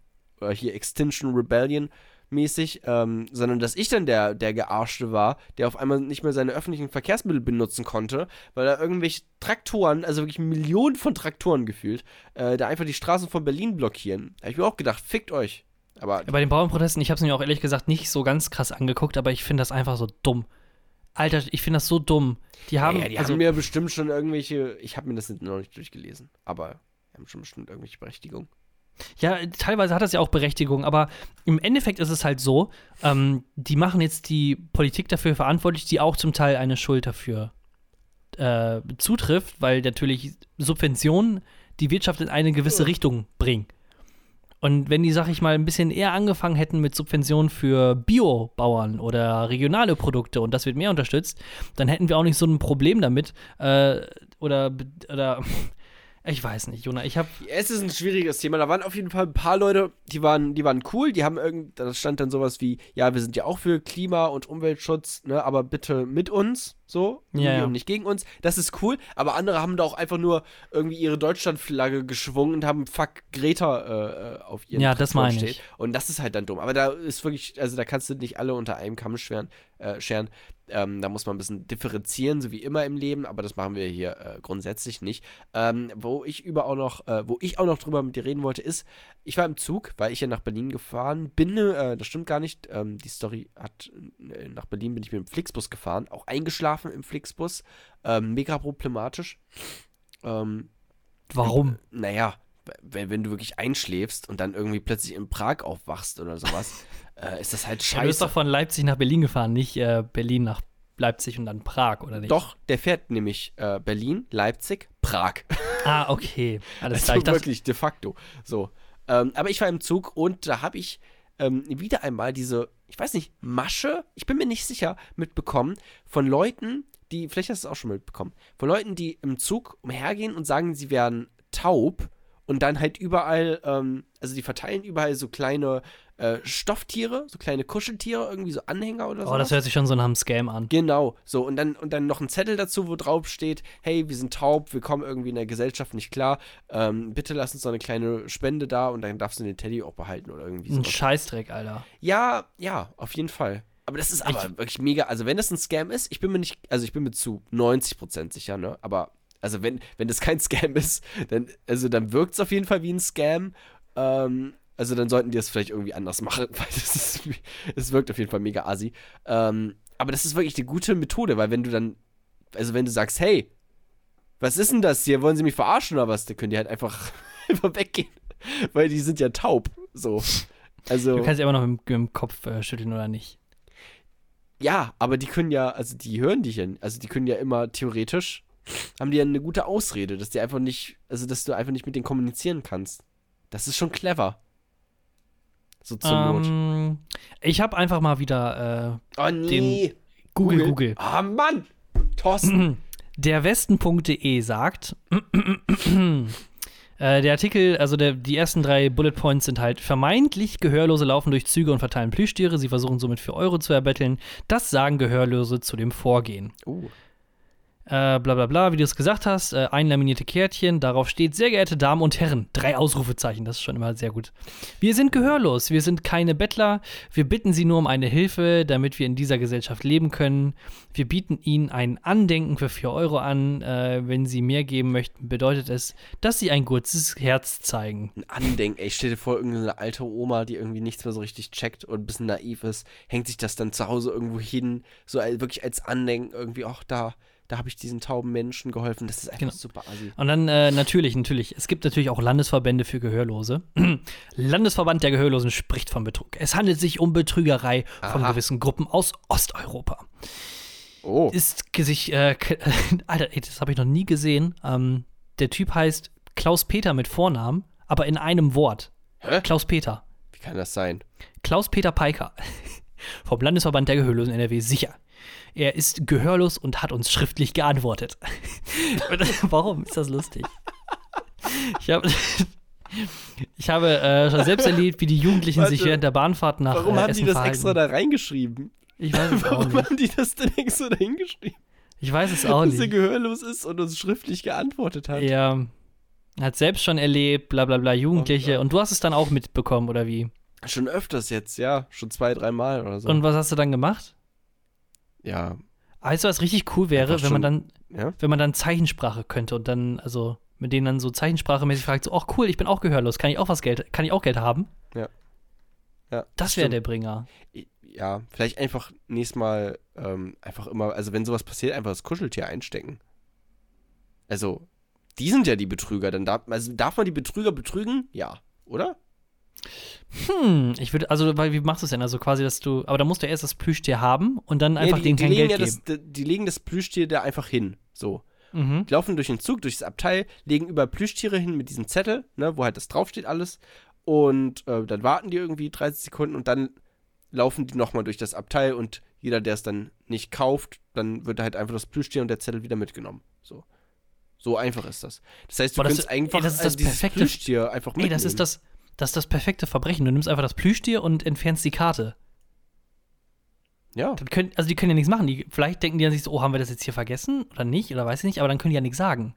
hier Extinction Rebellion mäßig, ähm, sondern dass ich dann der, der Gearschte war, der auf einmal nicht mehr seine öffentlichen Verkehrsmittel benutzen konnte, weil da irgendwelche Traktoren, also wirklich Millionen von Traktoren gefühlt, äh, da einfach die Straßen von Berlin blockieren. Da habe ich mir auch gedacht, fickt euch. Aber Bei den Bauernprotesten, ich habe es mir auch ehrlich gesagt nicht so ganz krass angeguckt, aber ich finde das einfach so dumm. Alter, ich finde das so dumm. Die haben, ja, die also, haben mir bestimmt schon irgendwelche, ich habe mir das noch nicht durchgelesen, aber die haben schon bestimmt irgendwelche Berechtigung. Ja, teilweise hat das ja auch Berechtigung, aber im Endeffekt ist es halt so, ähm, die machen jetzt die Politik dafür verantwortlich, die auch zum Teil eine Schuld dafür äh, zutrifft, weil natürlich Subventionen die Wirtschaft in eine gewisse Richtung bringen. Und wenn die, sag ich mal, ein bisschen eher angefangen hätten mit Subventionen für Biobauern oder regionale Produkte und das wird mehr unterstützt, dann hätten wir auch nicht so ein Problem damit. Äh, oder, oder ich weiß nicht, Jona, ich habe. Es ist ein schwieriges Thema. Da waren auf jeden Fall ein paar Leute, die waren, die waren cool. Die haben irgend, da stand dann sowas wie, ja, wir sind ja auch für Klima- und Umweltschutz, ne, aber bitte mit uns, so, ja, ja. und nicht gegen uns. Das ist cool. Aber andere haben da auch einfach nur irgendwie ihre Deutschlandflagge geschwungen und haben Fuck Greta äh, äh auf ihren Ja, das meine ich. Und das ist halt dann dumm. Aber da ist wirklich, also da kannst du nicht alle unter einem Kamm scheren. Äh, scheren. Ähm, da muss man ein bisschen differenzieren, so wie immer im Leben, aber das machen wir hier äh, grundsätzlich nicht. Ähm, wo ich über auch noch, äh, wo ich auch noch drüber mit dir reden wollte, ist, ich war im Zug, weil ich ja nach Berlin gefahren bin. Äh, das stimmt gar nicht. Ähm, die Story hat äh, nach Berlin bin ich mit dem Flixbus gefahren, auch eingeschlafen im Flixbus. Ähm, mega problematisch. Ähm, Warum? Naja, wenn, wenn du wirklich einschläfst und dann irgendwie plötzlich in Prag aufwachst oder sowas, äh, ist das halt scheiße. Ja, du bist doch von Leipzig nach Berlin gefahren, nicht äh, Berlin nach Leipzig und dann Prag, oder nicht? Doch, der fährt nämlich äh, Berlin, Leipzig, Prag. Ah, okay. Alles klar. Also wirklich de facto. So. Ähm, aber ich war im Zug und da habe ich ähm, wieder einmal diese, ich weiß nicht, Masche, ich bin mir nicht sicher, mitbekommen von Leuten, die, vielleicht hast du es auch schon mitbekommen, von Leuten, die im Zug umhergehen und sagen, sie wären taub und dann halt überall, ähm, also die verteilen überall so kleine äh, Stofftiere, so kleine Kuscheltiere, irgendwie so Anhänger oder so. Oh, das hört sich schon so nach einem Scam an. Genau, so und dann und dann noch ein Zettel dazu, wo drauf steht, hey, wir sind taub, wir kommen irgendwie in der Gesellschaft nicht klar, ähm, bitte lass uns so eine kleine Spende da und dann darfst du den Teddy auch behalten oder irgendwie so. Ein Scheißdreck, Alter. Ja, ja, auf jeden Fall. Aber das ist aber wirklich mega, also wenn das ein Scam ist, ich bin mir nicht, also ich bin mir zu 90% sicher, ne, aber also wenn, wenn das kein Scam ist, dann, also dann wirkt es auf jeden Fall wie ein Scam. Ähm, also dann sollten die es vielleicht irgendwie anders machen, weil das ist, es wirkt auf jeden Fall mega assi. Ähm, aber das ist wirklich eine gute Methode, weil wenn du dann, also wenn du sagst, hey, was ist denn das hier? Wollen sie mich verarschen oder was? Dann können die halt einfach, einfach weggehen. Weil die sind ja taub. So. Also, du kannst ja immer noch mit, dem Kopf äh, schütteln oder nicht. Ja, aber die können ja, also die hören dich ja, also die können ja immer theoretisch, haben die ja eine gute Ausrede, dass die einfach nicht, also dass du einfach nicht mit denen kommunizieren kannst. Das ist schon clever. So zur ähm, Not. Ich habe einfach mal wieder äh, oh, nee. Google, Google. Google. Ah, oh, Mann! Thorsten. Derwesten.de sagt, äh, der Artikel, also der, die ersten drei Bullet Points sind halt vermeintlich Gehörlose laufen durch Züge und verteilen Plüschtiere. Sie versuchen somit für Euro zu erbetteln. Das sagen Gehörlose zu dem Vorgehen. Uh äh, bla bla bla, wie du es gesagt hast, äh, einlaminierte Kärtchen, darauf steht, sehr geehrte Damen und Herren, drei Ausrufezeichen, das ist schon immer sehr gut. Wir sind gehörlos, wir sind keine Bettler, wir bitten Sie nur um eine Hilfe, damit wir in dieser Gesellschaft leben können. Wir bieten Ihnen ein Andenken für 4 Euro an. Äh, wenn Sie mehr geben möchten, bedeutet es, dass Sie ein kurzes Herz zeigen. Ein Andenken, ey, stell dir vor, irgendeine alte Oma, die irgendwie nichts mehr so richtig checkt und ein bisschen naiv ist, hängt sich das dann zu Hause irgendwo hin, so wirklich als Andenken irgendwie, auch da da habe ich diesen tauben Menschen geholfen. Das ist einfach genau. super assi. Und dann äh, natürlich, natürlich, es gibt natürlich auch Landesverbände für Gehörlose. Landesverband der Gehörlosen spricht von Betrug. Es handelt sich um Betrügerei Aha. von gewissen Gruppen aus Osteuropa. Oh. Ist sich, äh, Alter, ey, das habe ich noch nie gesehen. Ähm, der Typ heißt Klaus Peter mit Vornamen, aber in einem Wort. Hä? Klaus Peter. Wie kann das sein? Klaus Peter Peiker. Vom Landesverband der Gehörlosen NRW sicher. Er ist gehörlos und hat uns schriftlich geantwortet. Warum ist das lustig? Ich habe. Ich habe äh, schon selbst erlebt, wie die Jugendlichen Warte, sich während der Bahnfahrt nach Warum äh, haben Essen die das verhalten. extra da reingeschrieben? Ich weiß es Warum auch nicht. haben die das denn extra da hingeschrieben? Ich weiß es auch nicht. Dass er gehörlos ist und uns schriftlich geantwortet hat. Ja. Hat selbst schon erlebt, bla bla bla, Jugendliche. Oh, und du hast es dann auch mitbekommen, oder wie? Schon öfters jetzt, ja. Schon zwei, dreimal oder so. Und was hast du dann gemacht? Ja. Weißt du, was richtig cool wäre, wenn man dann, ja? wenn man dann Zeichensprache könnte und dann, also mit denen dann so zeichensprachemäßig fragt, so, ach cool, ich bin auch gehörlos, kann ich auch was Geld, kann ich auch Geld haben? Ja. Ja. Das wäre der Bringer. Ja, vielleicht einfach nächstes Mal ähm, einfach immer, also wenn sowas passiert, einfach das Kuscheltier einstecken. Also, die sind ja die Betrüger, dann darf, also darf man die Betrüger betrügen? Ja, oder? Hm, ich würde, also, wie machst du es denn? Also quasi, dass du, aber da musst du erst das Plüschtier haben und dann einfach nee, die, kein Geld ja geben. Das, die legen das Plüschtier da einfach hin, so. Mhm. Die laufen durch den Zug, durch das Abteil, legen über Plüschtiere hin mit diesem Zettel, ne, wo halt das draufsteht alles. Und äh, dann warten die irgendwie 30 Sekunden und dann laufen die nochmal durch das Abteil und jeder, der es dann nicht kauft, dann wird halt einfach das Plüschtier und der Zettel wieder mitgenommen. So. So einfach ist das. Das heißt, du Boah, kannst einfach ey, das ist das dieses perfekte, Plüschtier einfach mitnehmen. Nee, das ist das, das ist das perfekte Verbrechen. Du nimmst einfach das Plüschtier und entfernst die Karte. Ja. Können, also die können ja nichts machen. Die, vielleicht denken die an sich so, oh, haben wir das jetzt hier vergessen oder nicht? Oder weiß ich nicht, aber dann können die ja nichts sagen.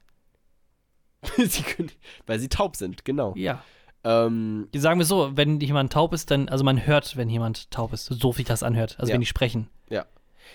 sie können, weil sie taub sind, genau. Ja. Ähm, die sagen wir so, wenn jemand taub ist, dann, also man hört, wenn jemand taub ist, so wie das anhört, also ja. wenn die sprechen.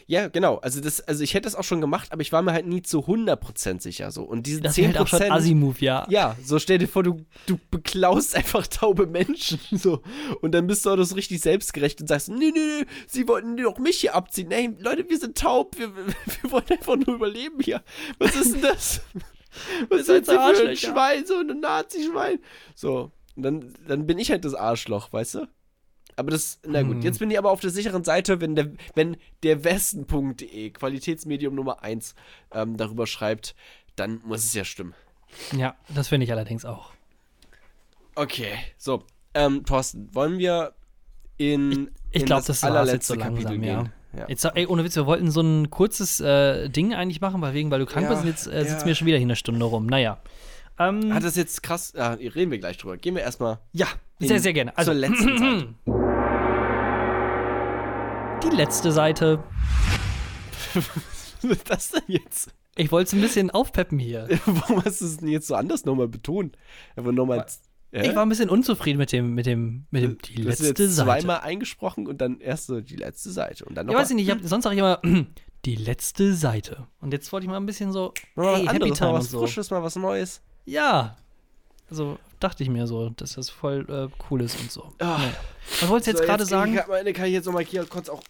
Ja. Genau. Also das, also ich hätte das auch schon gemacht, aber ich war mir halt nie zu 100% sicher so. Und diese das 10%. Halt auch schon Asimov, ja. Ja, so stell dir vor, du, du beklaust einfach taube Menschen so. Und dann bist du auch das richtig selbstgerecht und sagst, nee, nee, nee, sie wollten doch mich hier abziehen. Ey, Leute, wir sind taub, wir, wir wollen einfach nur überleben hier. Was ist denn das? Was seid ihr für ein Schwein, so ein Nazi-Schwein? So. Und dann, dann bin ich halt das Arschloch, weißt du? Aber das, na gut, hm. jetzt bin ich aber auf der sicheren Seite, wenn der, wenn der Westen.de, Qualitätsmedium Nummer 1, ähm, darüber schreibt, dann muss es ja stimmen. Ja, das finde ich allerdings auch. Okay, so. Ähm, Thorsten, wollen wir in, ich, ich in glaub, das, das allerletzte so langsam, Kapitel ja. gehen? Ja. Jetzt, ey, ohne Witz, wir wollten so ein kurzes äh, Ding eigentlich machen, weil wegen, weil du krank ja, bist, jetzt äh, sitzen ja. wir schon wieder hier eine Stunde rum. Naja. Ähm, Hat das jetzt krass. Ah, reden wir gleich drüber. Gehen wir erstmal. ja, sehr, sehr gerne. Also, zur letzten Seite. Die letzte Seite. Was ist das denn jetzt? Ich wollte es ein bisschen aufpeppen hier. Warum hast du es denn jetzt so anders nochmal betont? Einfach nochmal. Ja? Ich war ein bisschen unzufrieden mit dem, mit dem, mit dem, die du letzte jetzt Seite. zweimal eingesprochen und dann erst so die letzte Seite. Und dann noch Ja, weiß ich nicht, ich hab, sonst sage ich immer, die letzte Seite. Und jetzt wollte ich mal ein bisschen so, mal was hey, Happy Time mal was so. Frisches, mal was Neues. Ja. Also dachte ich mir so, dass das voll äh, cool ist und so. Ah. Naja. Was wolltest du jetzt So, gerade Ich sagen? kann, meine, kann ich jetzt nochmal hier kurz auch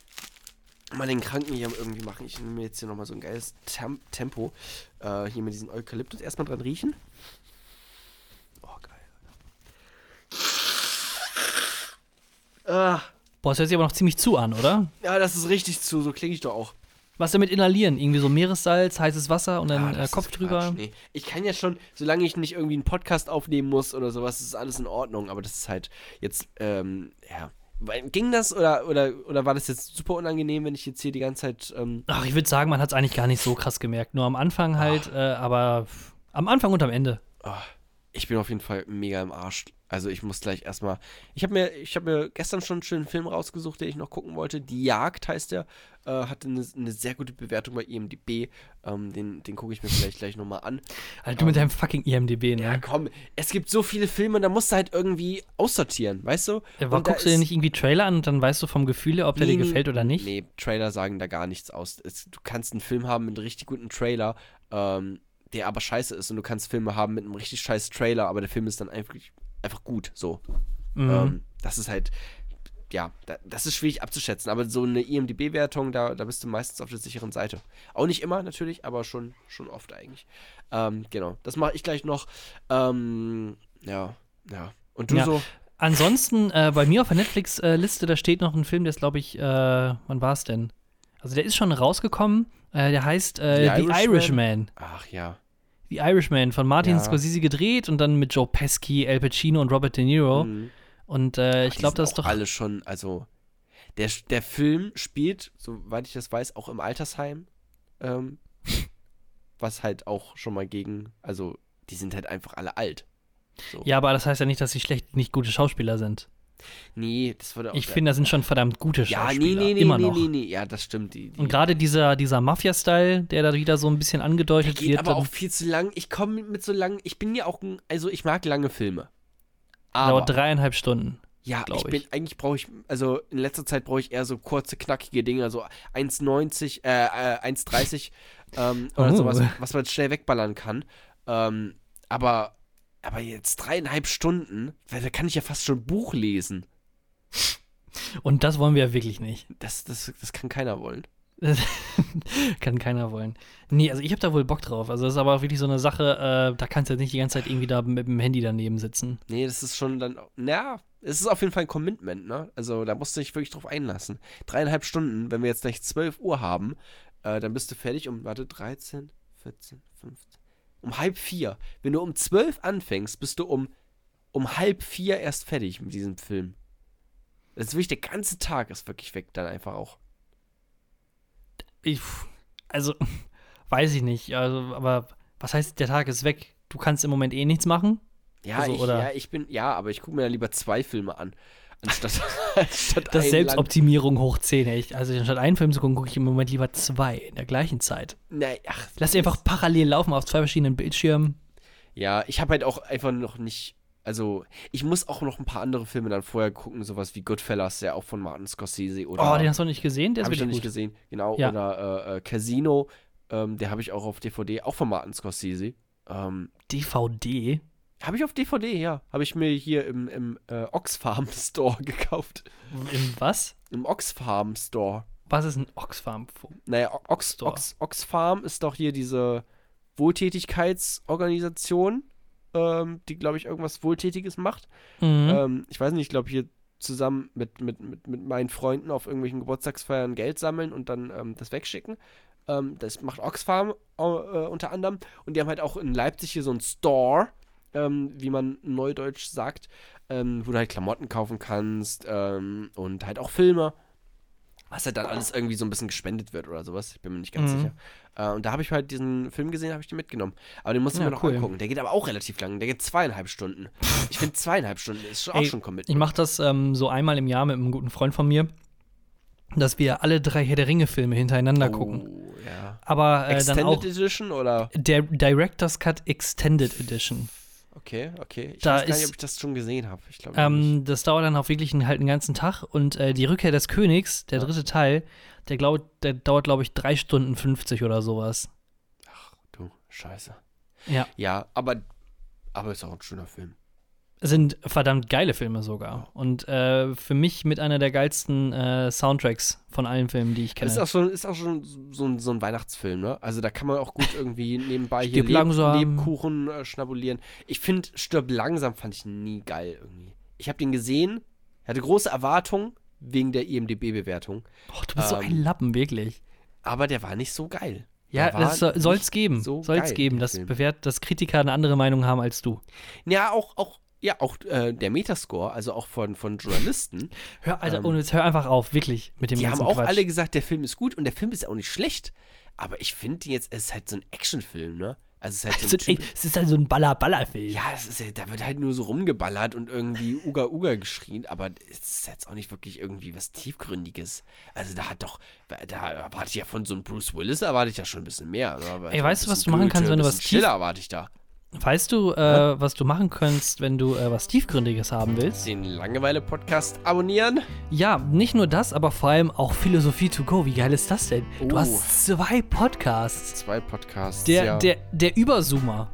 mal den Kranken hier irgendwie machen. Ich nehme jetzt hier nochmal so ein geiles Tem Tempo. Äh, hier mit diesem Eukalyptus erstmal dran riechen. Oh, geil. Ah, Boah, das hört sich aber noch ziemlich zu an, oder? ja, das ist richtig zu. So klinge ich doch auch. Was damit inhalieren? Irgendwie so Meeressalz, heißes Wasser und dann Ah, äh, Kopf drüber. Nee. Ich kann ja schon, solange ich nicht irgendwie einen Podcast aufnehmen muss oder sowas, ist alles in Ordnung. Aber das ist halt jetzt, ähm, ja. Ging das oder, oder, oder war das jetzt super unangenehm, wenn ich jetzt hier die ganze Zeit. Ähm, Ach, ich würde sagen, man hat es eigentlich gar nicht so krass gemerkt. Nur am Anfang halt, äh, aber am Anfang und am Ende. Ah, ich bin auf jeden Fall mega im Arsch. Also ich muss gleich erstmal. Ich habe mir, ich habe mir gestern schon einen schönen Film rausgesucht, den ich noch gucken wollte. Die Jagd heißt der. Äh, hatte eine, eine sehr gute Bewertung bei IMDb. Ähm, den den gucke ich mir vielleicht gleich nochmal an. Alter, du mit deinem fucking IMDB, ne? Ja, komm, es gibt so viele Filme, da musst du halt irgendwie aussortieren, weißt du? Ja, aber guckst du dir nicht irgendwie Trailer an und dann weißt du vom Gefühl her, ob der Nee, dir nee, gefällt oder nicht? Nee, Trailer sagen da gar nichts aus. Es, du kannst einen Film haben mit einem richtig guten Trailer, ähm, der aber scheiße ist. Und du kannst Filme haben mit einem richtig scheiß Trailer, aber der Film ist dann einfach, einfach gut. So. Mhm. Ähm, das ist halt, ja, da, das ist schwierig abzuschätzen. Aber so eine IMDB-Wertung, da, da bist du meistens auf der sicheren Seite. Auch nicht immer natürlich, aber schon, schon oft eigentlich. Ähm, genau, das mache ich gleich noch. Ähm, ja, ja. Und du Ja. so? Ansonsten, äh, bei mir auf der Netflix-Liste, da steht noch ein Film, der ist, glaube ich, äh, wann war es denn? Also der ist schon rausgekommen. Äh, der heißt äh, The The, Irishman? Irishman. Ach ja. The Irishman von Martin Ja. Scorsese gedreht und dann mit Joe Pesci, Al Pacino und Robert De Niro. Mhm. Und äh, ich glaube, das ist doch. alle schon, also der, der Film spielt, soweit ich das weiß, auch im Altersheim. Ähm, was halt auch schon mal gegen, also die sind halt einfach alle alt. So. Ja, aber das heißt ja nicht, dass sie schlecht, nicht gute Schauspieler sind. Nee, das wurde auch. Ich finde, das sind schon verdammt gute Ja, nee, Schauspieler. nee, nee, immer noch. nee, nee, ja, das stimmt. Die, die, Und gerade dieser, dieser Mafia-Style, der da wieder so ein bisschen der angedeutet geht wird, aber auch viel zu lang. Ich komme mit so lang, ich bin ja auch ein, also ich mag lange Filme. Aber, dauert dreieinhalb Stunden. ja, glaub ich bin, ich. eigentlich brauche ich, also in letzter Zeit brauche ich eher so kurze, knackige Dinge, so 1,90, äh, äh 1,30 ähm, oder Oh. sowas, was man schnell wegballern kann. Ähm, aber, aber jetzt dreieinhalb Stunden, weil da kann ich ja fast schon ein Buch lesen. Und das wollen wir ja wirklich nicht. Das, das, das kann keiner wollen. Kann keiner wollen. Nee, also ich habe da wohl Bock drauf. Also das ist aber auch wirklich so eine Sache, äh, da kannst du jetzt nicht die ganze Zeit irgendwie da mit dem Handy daneben sitzen. Nee, das ist schon dann, na, es ist auf jeden Fall ein Commitment, ne? Also da musst du dich wirklich drauf einlassen. Dreieinhalb Stunden, wenn wir jetzt gleich 12 Uhr haben, äh, dann bist du fertig um, warte, 13, 14, 15, um halb vier. Wenn du um 12 anfängst, bist du um, um halb vier erst fertig mit diesem Film. Das ist wirklich, der ganze Tag ist wirklich weg dann einfach auch. Ich, also, weiß ich nicht. Also, aber was heißt, der Tag ist weg? Du kannst im Moment eh nichts machen. Ja, Also, ich, oder- ja, ich bin, ja, aber ich gucke mir dann lieber zwei Filme an, anstatt, anstatt Das Selbstoptimierung hoch 10, echt. Also anstatt einen Film zu gucken, gucke ich im Moment lieber zwei in der gleichen Zeit. lang. Nee, ach, Lass die einfach parallel laufen auf zwei verschiedenen Bildschirmen. Ja, ich habe halt auch einfach noch nicht. Also, ich muss auch noch ein paar andere Filme dann vorher gucken, sowas wie Goodfellas, der auch von Martin Scorsese oder. Oh, den hast du noch nicht gesehen? Der ist habe ich noch wirklich nicht gesehen, genau. Ja. Oder äh, äh, Casino, ähm, der habe ich auch auf DVD, auch von Martin Scorsese. Ähm, DVD? habe ich auf DVD, ja. Habe ich mir hier im, im äh, Oxfarm Store gekauft. Im was? Im Oxfarm Store. Was ist ein Oxfarm? Naja, Ox, Store. Ox, Oxfarm ist doch hier diese Wohltätigkeitsorganisation, ähm, die, glaube ich, irgendwas Wohltätiges macht. Mhm. Ähm, ich weiß nicht, ich glaube, hier zusammen mit, mit, mit, mit meinen Freunden auf irgendwelchen Geburtstagsfeiern Geld sammeln und dann ähm, das wegschicken. Ähm, das macht Oxfam äh, unter anderem. Und die haben halt auch in Leipzig hier so einen Store, ähm, wie man neudeutsch sagt, ähm, wo du halt Klamotten kaufen kannst und halt auch Filme. Was halt dann alles irgendwie so ein bisschen gespendet wird oder sowas. Ich bin mir nicht ganz mhm. sicher. Äh, und da habe ich halt diesen Film gesehen, habe ich den mitgenommen. Aber den muss ich ja, mir noch cool. angucken. Der geht aber auch relativ lang. Der geht zweieinhalb Stunden. Ich finde zweieinhalb Stunden ist auch Ey, schon Commitment. Ich mache das ähm, so einmal im Jahr mit einem guten Freund von mir, dass wir alle drei Herr der Ringe-Filme hintereinander oh, gucken. Ja. Aber äh, Extended dann auch Edition oder? Der Director's Cut Extended Edition. Okay, okay. Ich da weiß gar nicht, ob ich das schon gesehen habe. Ähm, Das dauert dann auch wirklich einen, halt einen ganzen Tag. Und äh, die Rückkehr des Königs, der dritte Teil, der, glaub, der dauert, glaube ich, 3 Stunden 50 oder sowas. Ach du, scheiße. Ja. Ja, aber, aber ist auch ein schöner Film sind verdammt geile Filme sogar. Und äh, für mich mit einer der geilsten äh, Soundtracks von allen Filmen, die ich kenne. Ist auch schon, ist auch schon so, ein, so ein Weihnachtsfilm, ne? Also da kann man auch gut irgendwie nebenbei hier Leb langsam. Lebkuchen äh, schnabulieren. Ich finde, Stirb langsam fand ich nie geil irgendwie. Ich habe den gesehen, hatte große Erwartungen wegen der IMDB-Bewertung. Oh, du bist ähm, so ein Lappen, wirklich. Aber der war nicht so geil. Ja, das soll es geben. So soll es geben, dass, bewährt, dass Kritiker eine andere Meinung haben als du. Ja, auch, auch ja, auch äh, der Metascore, also auch von, von Journalisten. hör, Alter, ähm, und jetzt hör einfach auf, wirklich, mit dem Die haben auch Quatsch. alle gesagt, der Film ist gut und der Film ist auch nicht schlecht. Aber ich finde jetzt, es ist halt so ein Actionfilm, ne? Also es ist halt so ein ey, es ist halt so ein Baller-Baller-Film. Ja, es ist, da wird halt nur so rumgeballert und irgendwie Uga Uga geschrien, aber es ist jetzt auch nicht wirklich irgendwie was Tiefgründiges. Also da hat doch, da erwarte ich ja von so einem Bruce Willis, erwarte ich ja schon ein bisschen mehr. Aber ey, weißt du, was du machen kannst, wenn du was Tief... erwarte ich da. Weißt du, äh, was du machen könntest, wenn du äh, was Tiefgründiges haben willst? Den Langeweile-Podcast abonnieren? Ja, nicht nur das, aber vor allem auch Philosophie to go. Wie geil ist das denn? Oh. Du hast zwei Podcasts. Zwei Podcasts. Der, ja. der, der Überzoomer.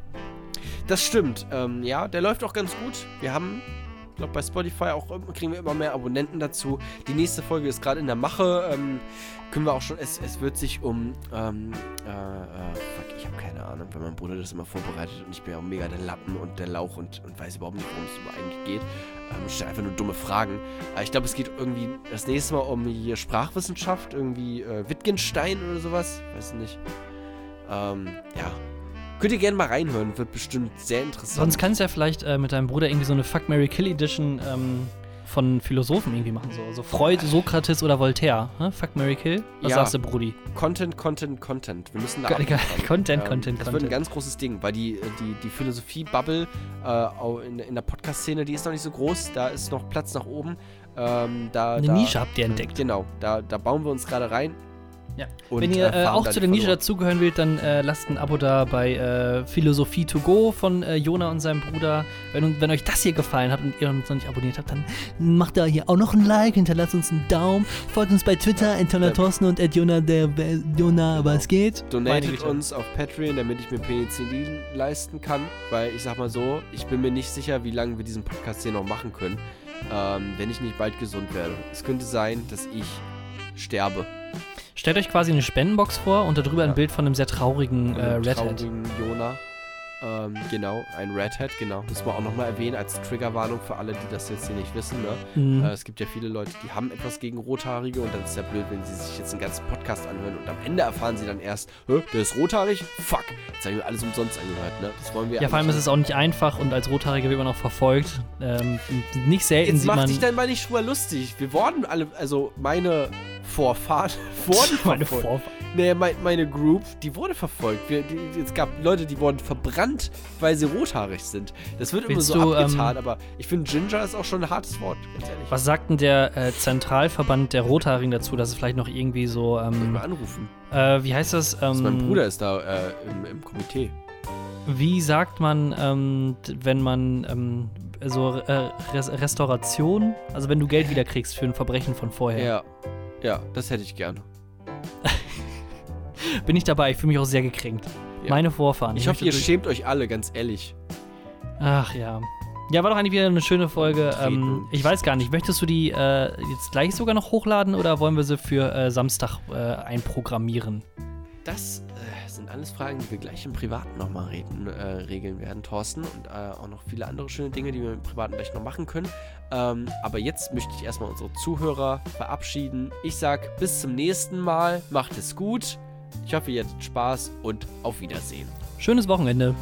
Das stimmt. Ähm, ja, der läuft auch ganz gut. Wir haben glaube, bei Spotify auch kriegen wir immer mehr Abonnenten dazu. Die nächste Folge ist gerade in der Mache. Ähm, können wir auch schon. Es, es wird sich um. Ähm, äh, äh, fuck, ich habe keine Ahnung, weil mein Bruder das immer vorbereitet und ich bin ja auch mega der Lappen und der Lauch und, und weiß überhaupt nicht, worum es eigentlich geht. Ähm, stelle einfach nur dumme Fragen. Aber ich glaube, es geht irgendwie das nächste Mal um hier Sprachwissenschaft, irgendwie äh, Wittgenstein oder sowas. Weiß nicht. Ähm, ja, Könnt ihr gerne mal reinhören, wird bestimmt sehr interessant. Sonst kannst du ja vielleicht äh, mit deinem Bruder irgendwie so eine Fuck Mary Kill Edition ähm, von Philosophen irgendwie machen. So, so Freud, Sokrates oder Voltaire. Ne? Fuck Mary Kill? Was ja. sagst du, Brudi? Content, Content, Content. Wir müssen da Content, ähm, Content, ähm, Content. Das wird ein ganz großes Ding, weil die, die, die Philosophie-Bubble äh, in, in der Podcast-Szene, die ist noch nicht so groß. Da ist noch Platz nach oben. Ähm, da, eine da, Nische habt ihr entdeckt. Genau, da, da bauen wir uns gerade rein. Ja. Und, Wenn ihr äh, äh auch zu der Nische dazugehören wollt, dann äh, lasst ein Abo da bei äh, Philosophie to go von äh, Jona und seinem Bruder. Wenn, wenn, euch das hier gefallen hat und ihr uns noch nicht abonniert habt, dann macht da hier auch noch ein Like, hinterlasst uns einen Daumen, folgt uns bei Twitter, ja, Thorsten und Jona, der Jona, genau. was geht. Donatet uns auf Patreon, damit ich mir Penicillin leisten kann, weil ich sag mal so, ich bin mir nicht sicher, wie lange wir diesen Podcast hier noch machen können, ähm, wenn ich nicht bald gesund werde. Es könnte sein, dass ich sterbe. Stellt euch quasi eine Spendenbox vor und darüber ja. ein Bild von einem sehr traurigen äh, Red Hat. traurigen Jona. Ähm, genau, ein Red Hat, genau. Müssen wir auch nochmal erwähnen als Triggerwarnung für alle, die das jetzt hier nicht wissen. Ne? Mhm. Äh, es gibt ja viele Leute, die haben etwas gegen Rothaarige und dann ist es ja blöd, wenn sie sich jetzt einen ganzen Podcast anhören und am Ende erfahren sie dann erst, der ist rothaarig? Fuck! Jetzt haben wir alles umsonst angehört, ne? Das wollen wir Ja, vor allem ist es auch nicht einfach und als Rothaarige wird man auch verfolgt. Ähm, nicht selten jetzt sieht man... Jetzt mach dich dann mal nicht schon mal lustig. Wir wurden alle, also meine Vorfahren wurden meine Vorfahren. Nee, mein, meine Group, die wurde verfolgt. Wir, die, es gab Leute, die wurden verbrannt, weil sie rothaarig sind. Das wird Willst immer so du, abgetan, ähm, aber ich finde Ginger ist auch schon ein hartes Wort, ganz ehrlich. Was sagt denn der äh, Zentralverband der Rothaarigen dazu, dass es vielleicht noch irgendwie so. Ähm, mal anrufen. Äh, wie heißt das? Ähm, mein Bruder ist da äh, im, im Komitee. Wie sagt man, ähm, wenn man ähm, so äh, Restauration, also wenn du Geld wiederkriegst für ein Verbrechen von vorher? Ja. Ja, das hätte ich gerne. Bin ich dabei, ich fühle mich auch sehr gekränkt. Ja. Meine Vorfahren. Ich, hoffe, ihr schämt euch alle, ganz ehrlich. Ach ja. Ja, war doch eigentlich wieder eine schöne Folge. Ähm, ich weiß gar nicht, möchtest du die äh, jetzt gleich sogar noch hochladen oder wollen wir sie für äh, Samstag äh, einprogrammieren? Das äh, sind alles Fragen, die wir gleich im Privaten nochmal äh, regeln werden, Thorsten. Und äh, auch noch viele andere schöne Dinge, die wir im Privaten gleich noch machen können. Ähm, aber jetzt möchte ich erstmal unsere Zuhörer verabschieden. Ich sag bis zum nächsten Mal. Macht es gut. Ich hoffe, ihr hattet Spaß und auf Wiedersehen. Schönes Wochenende.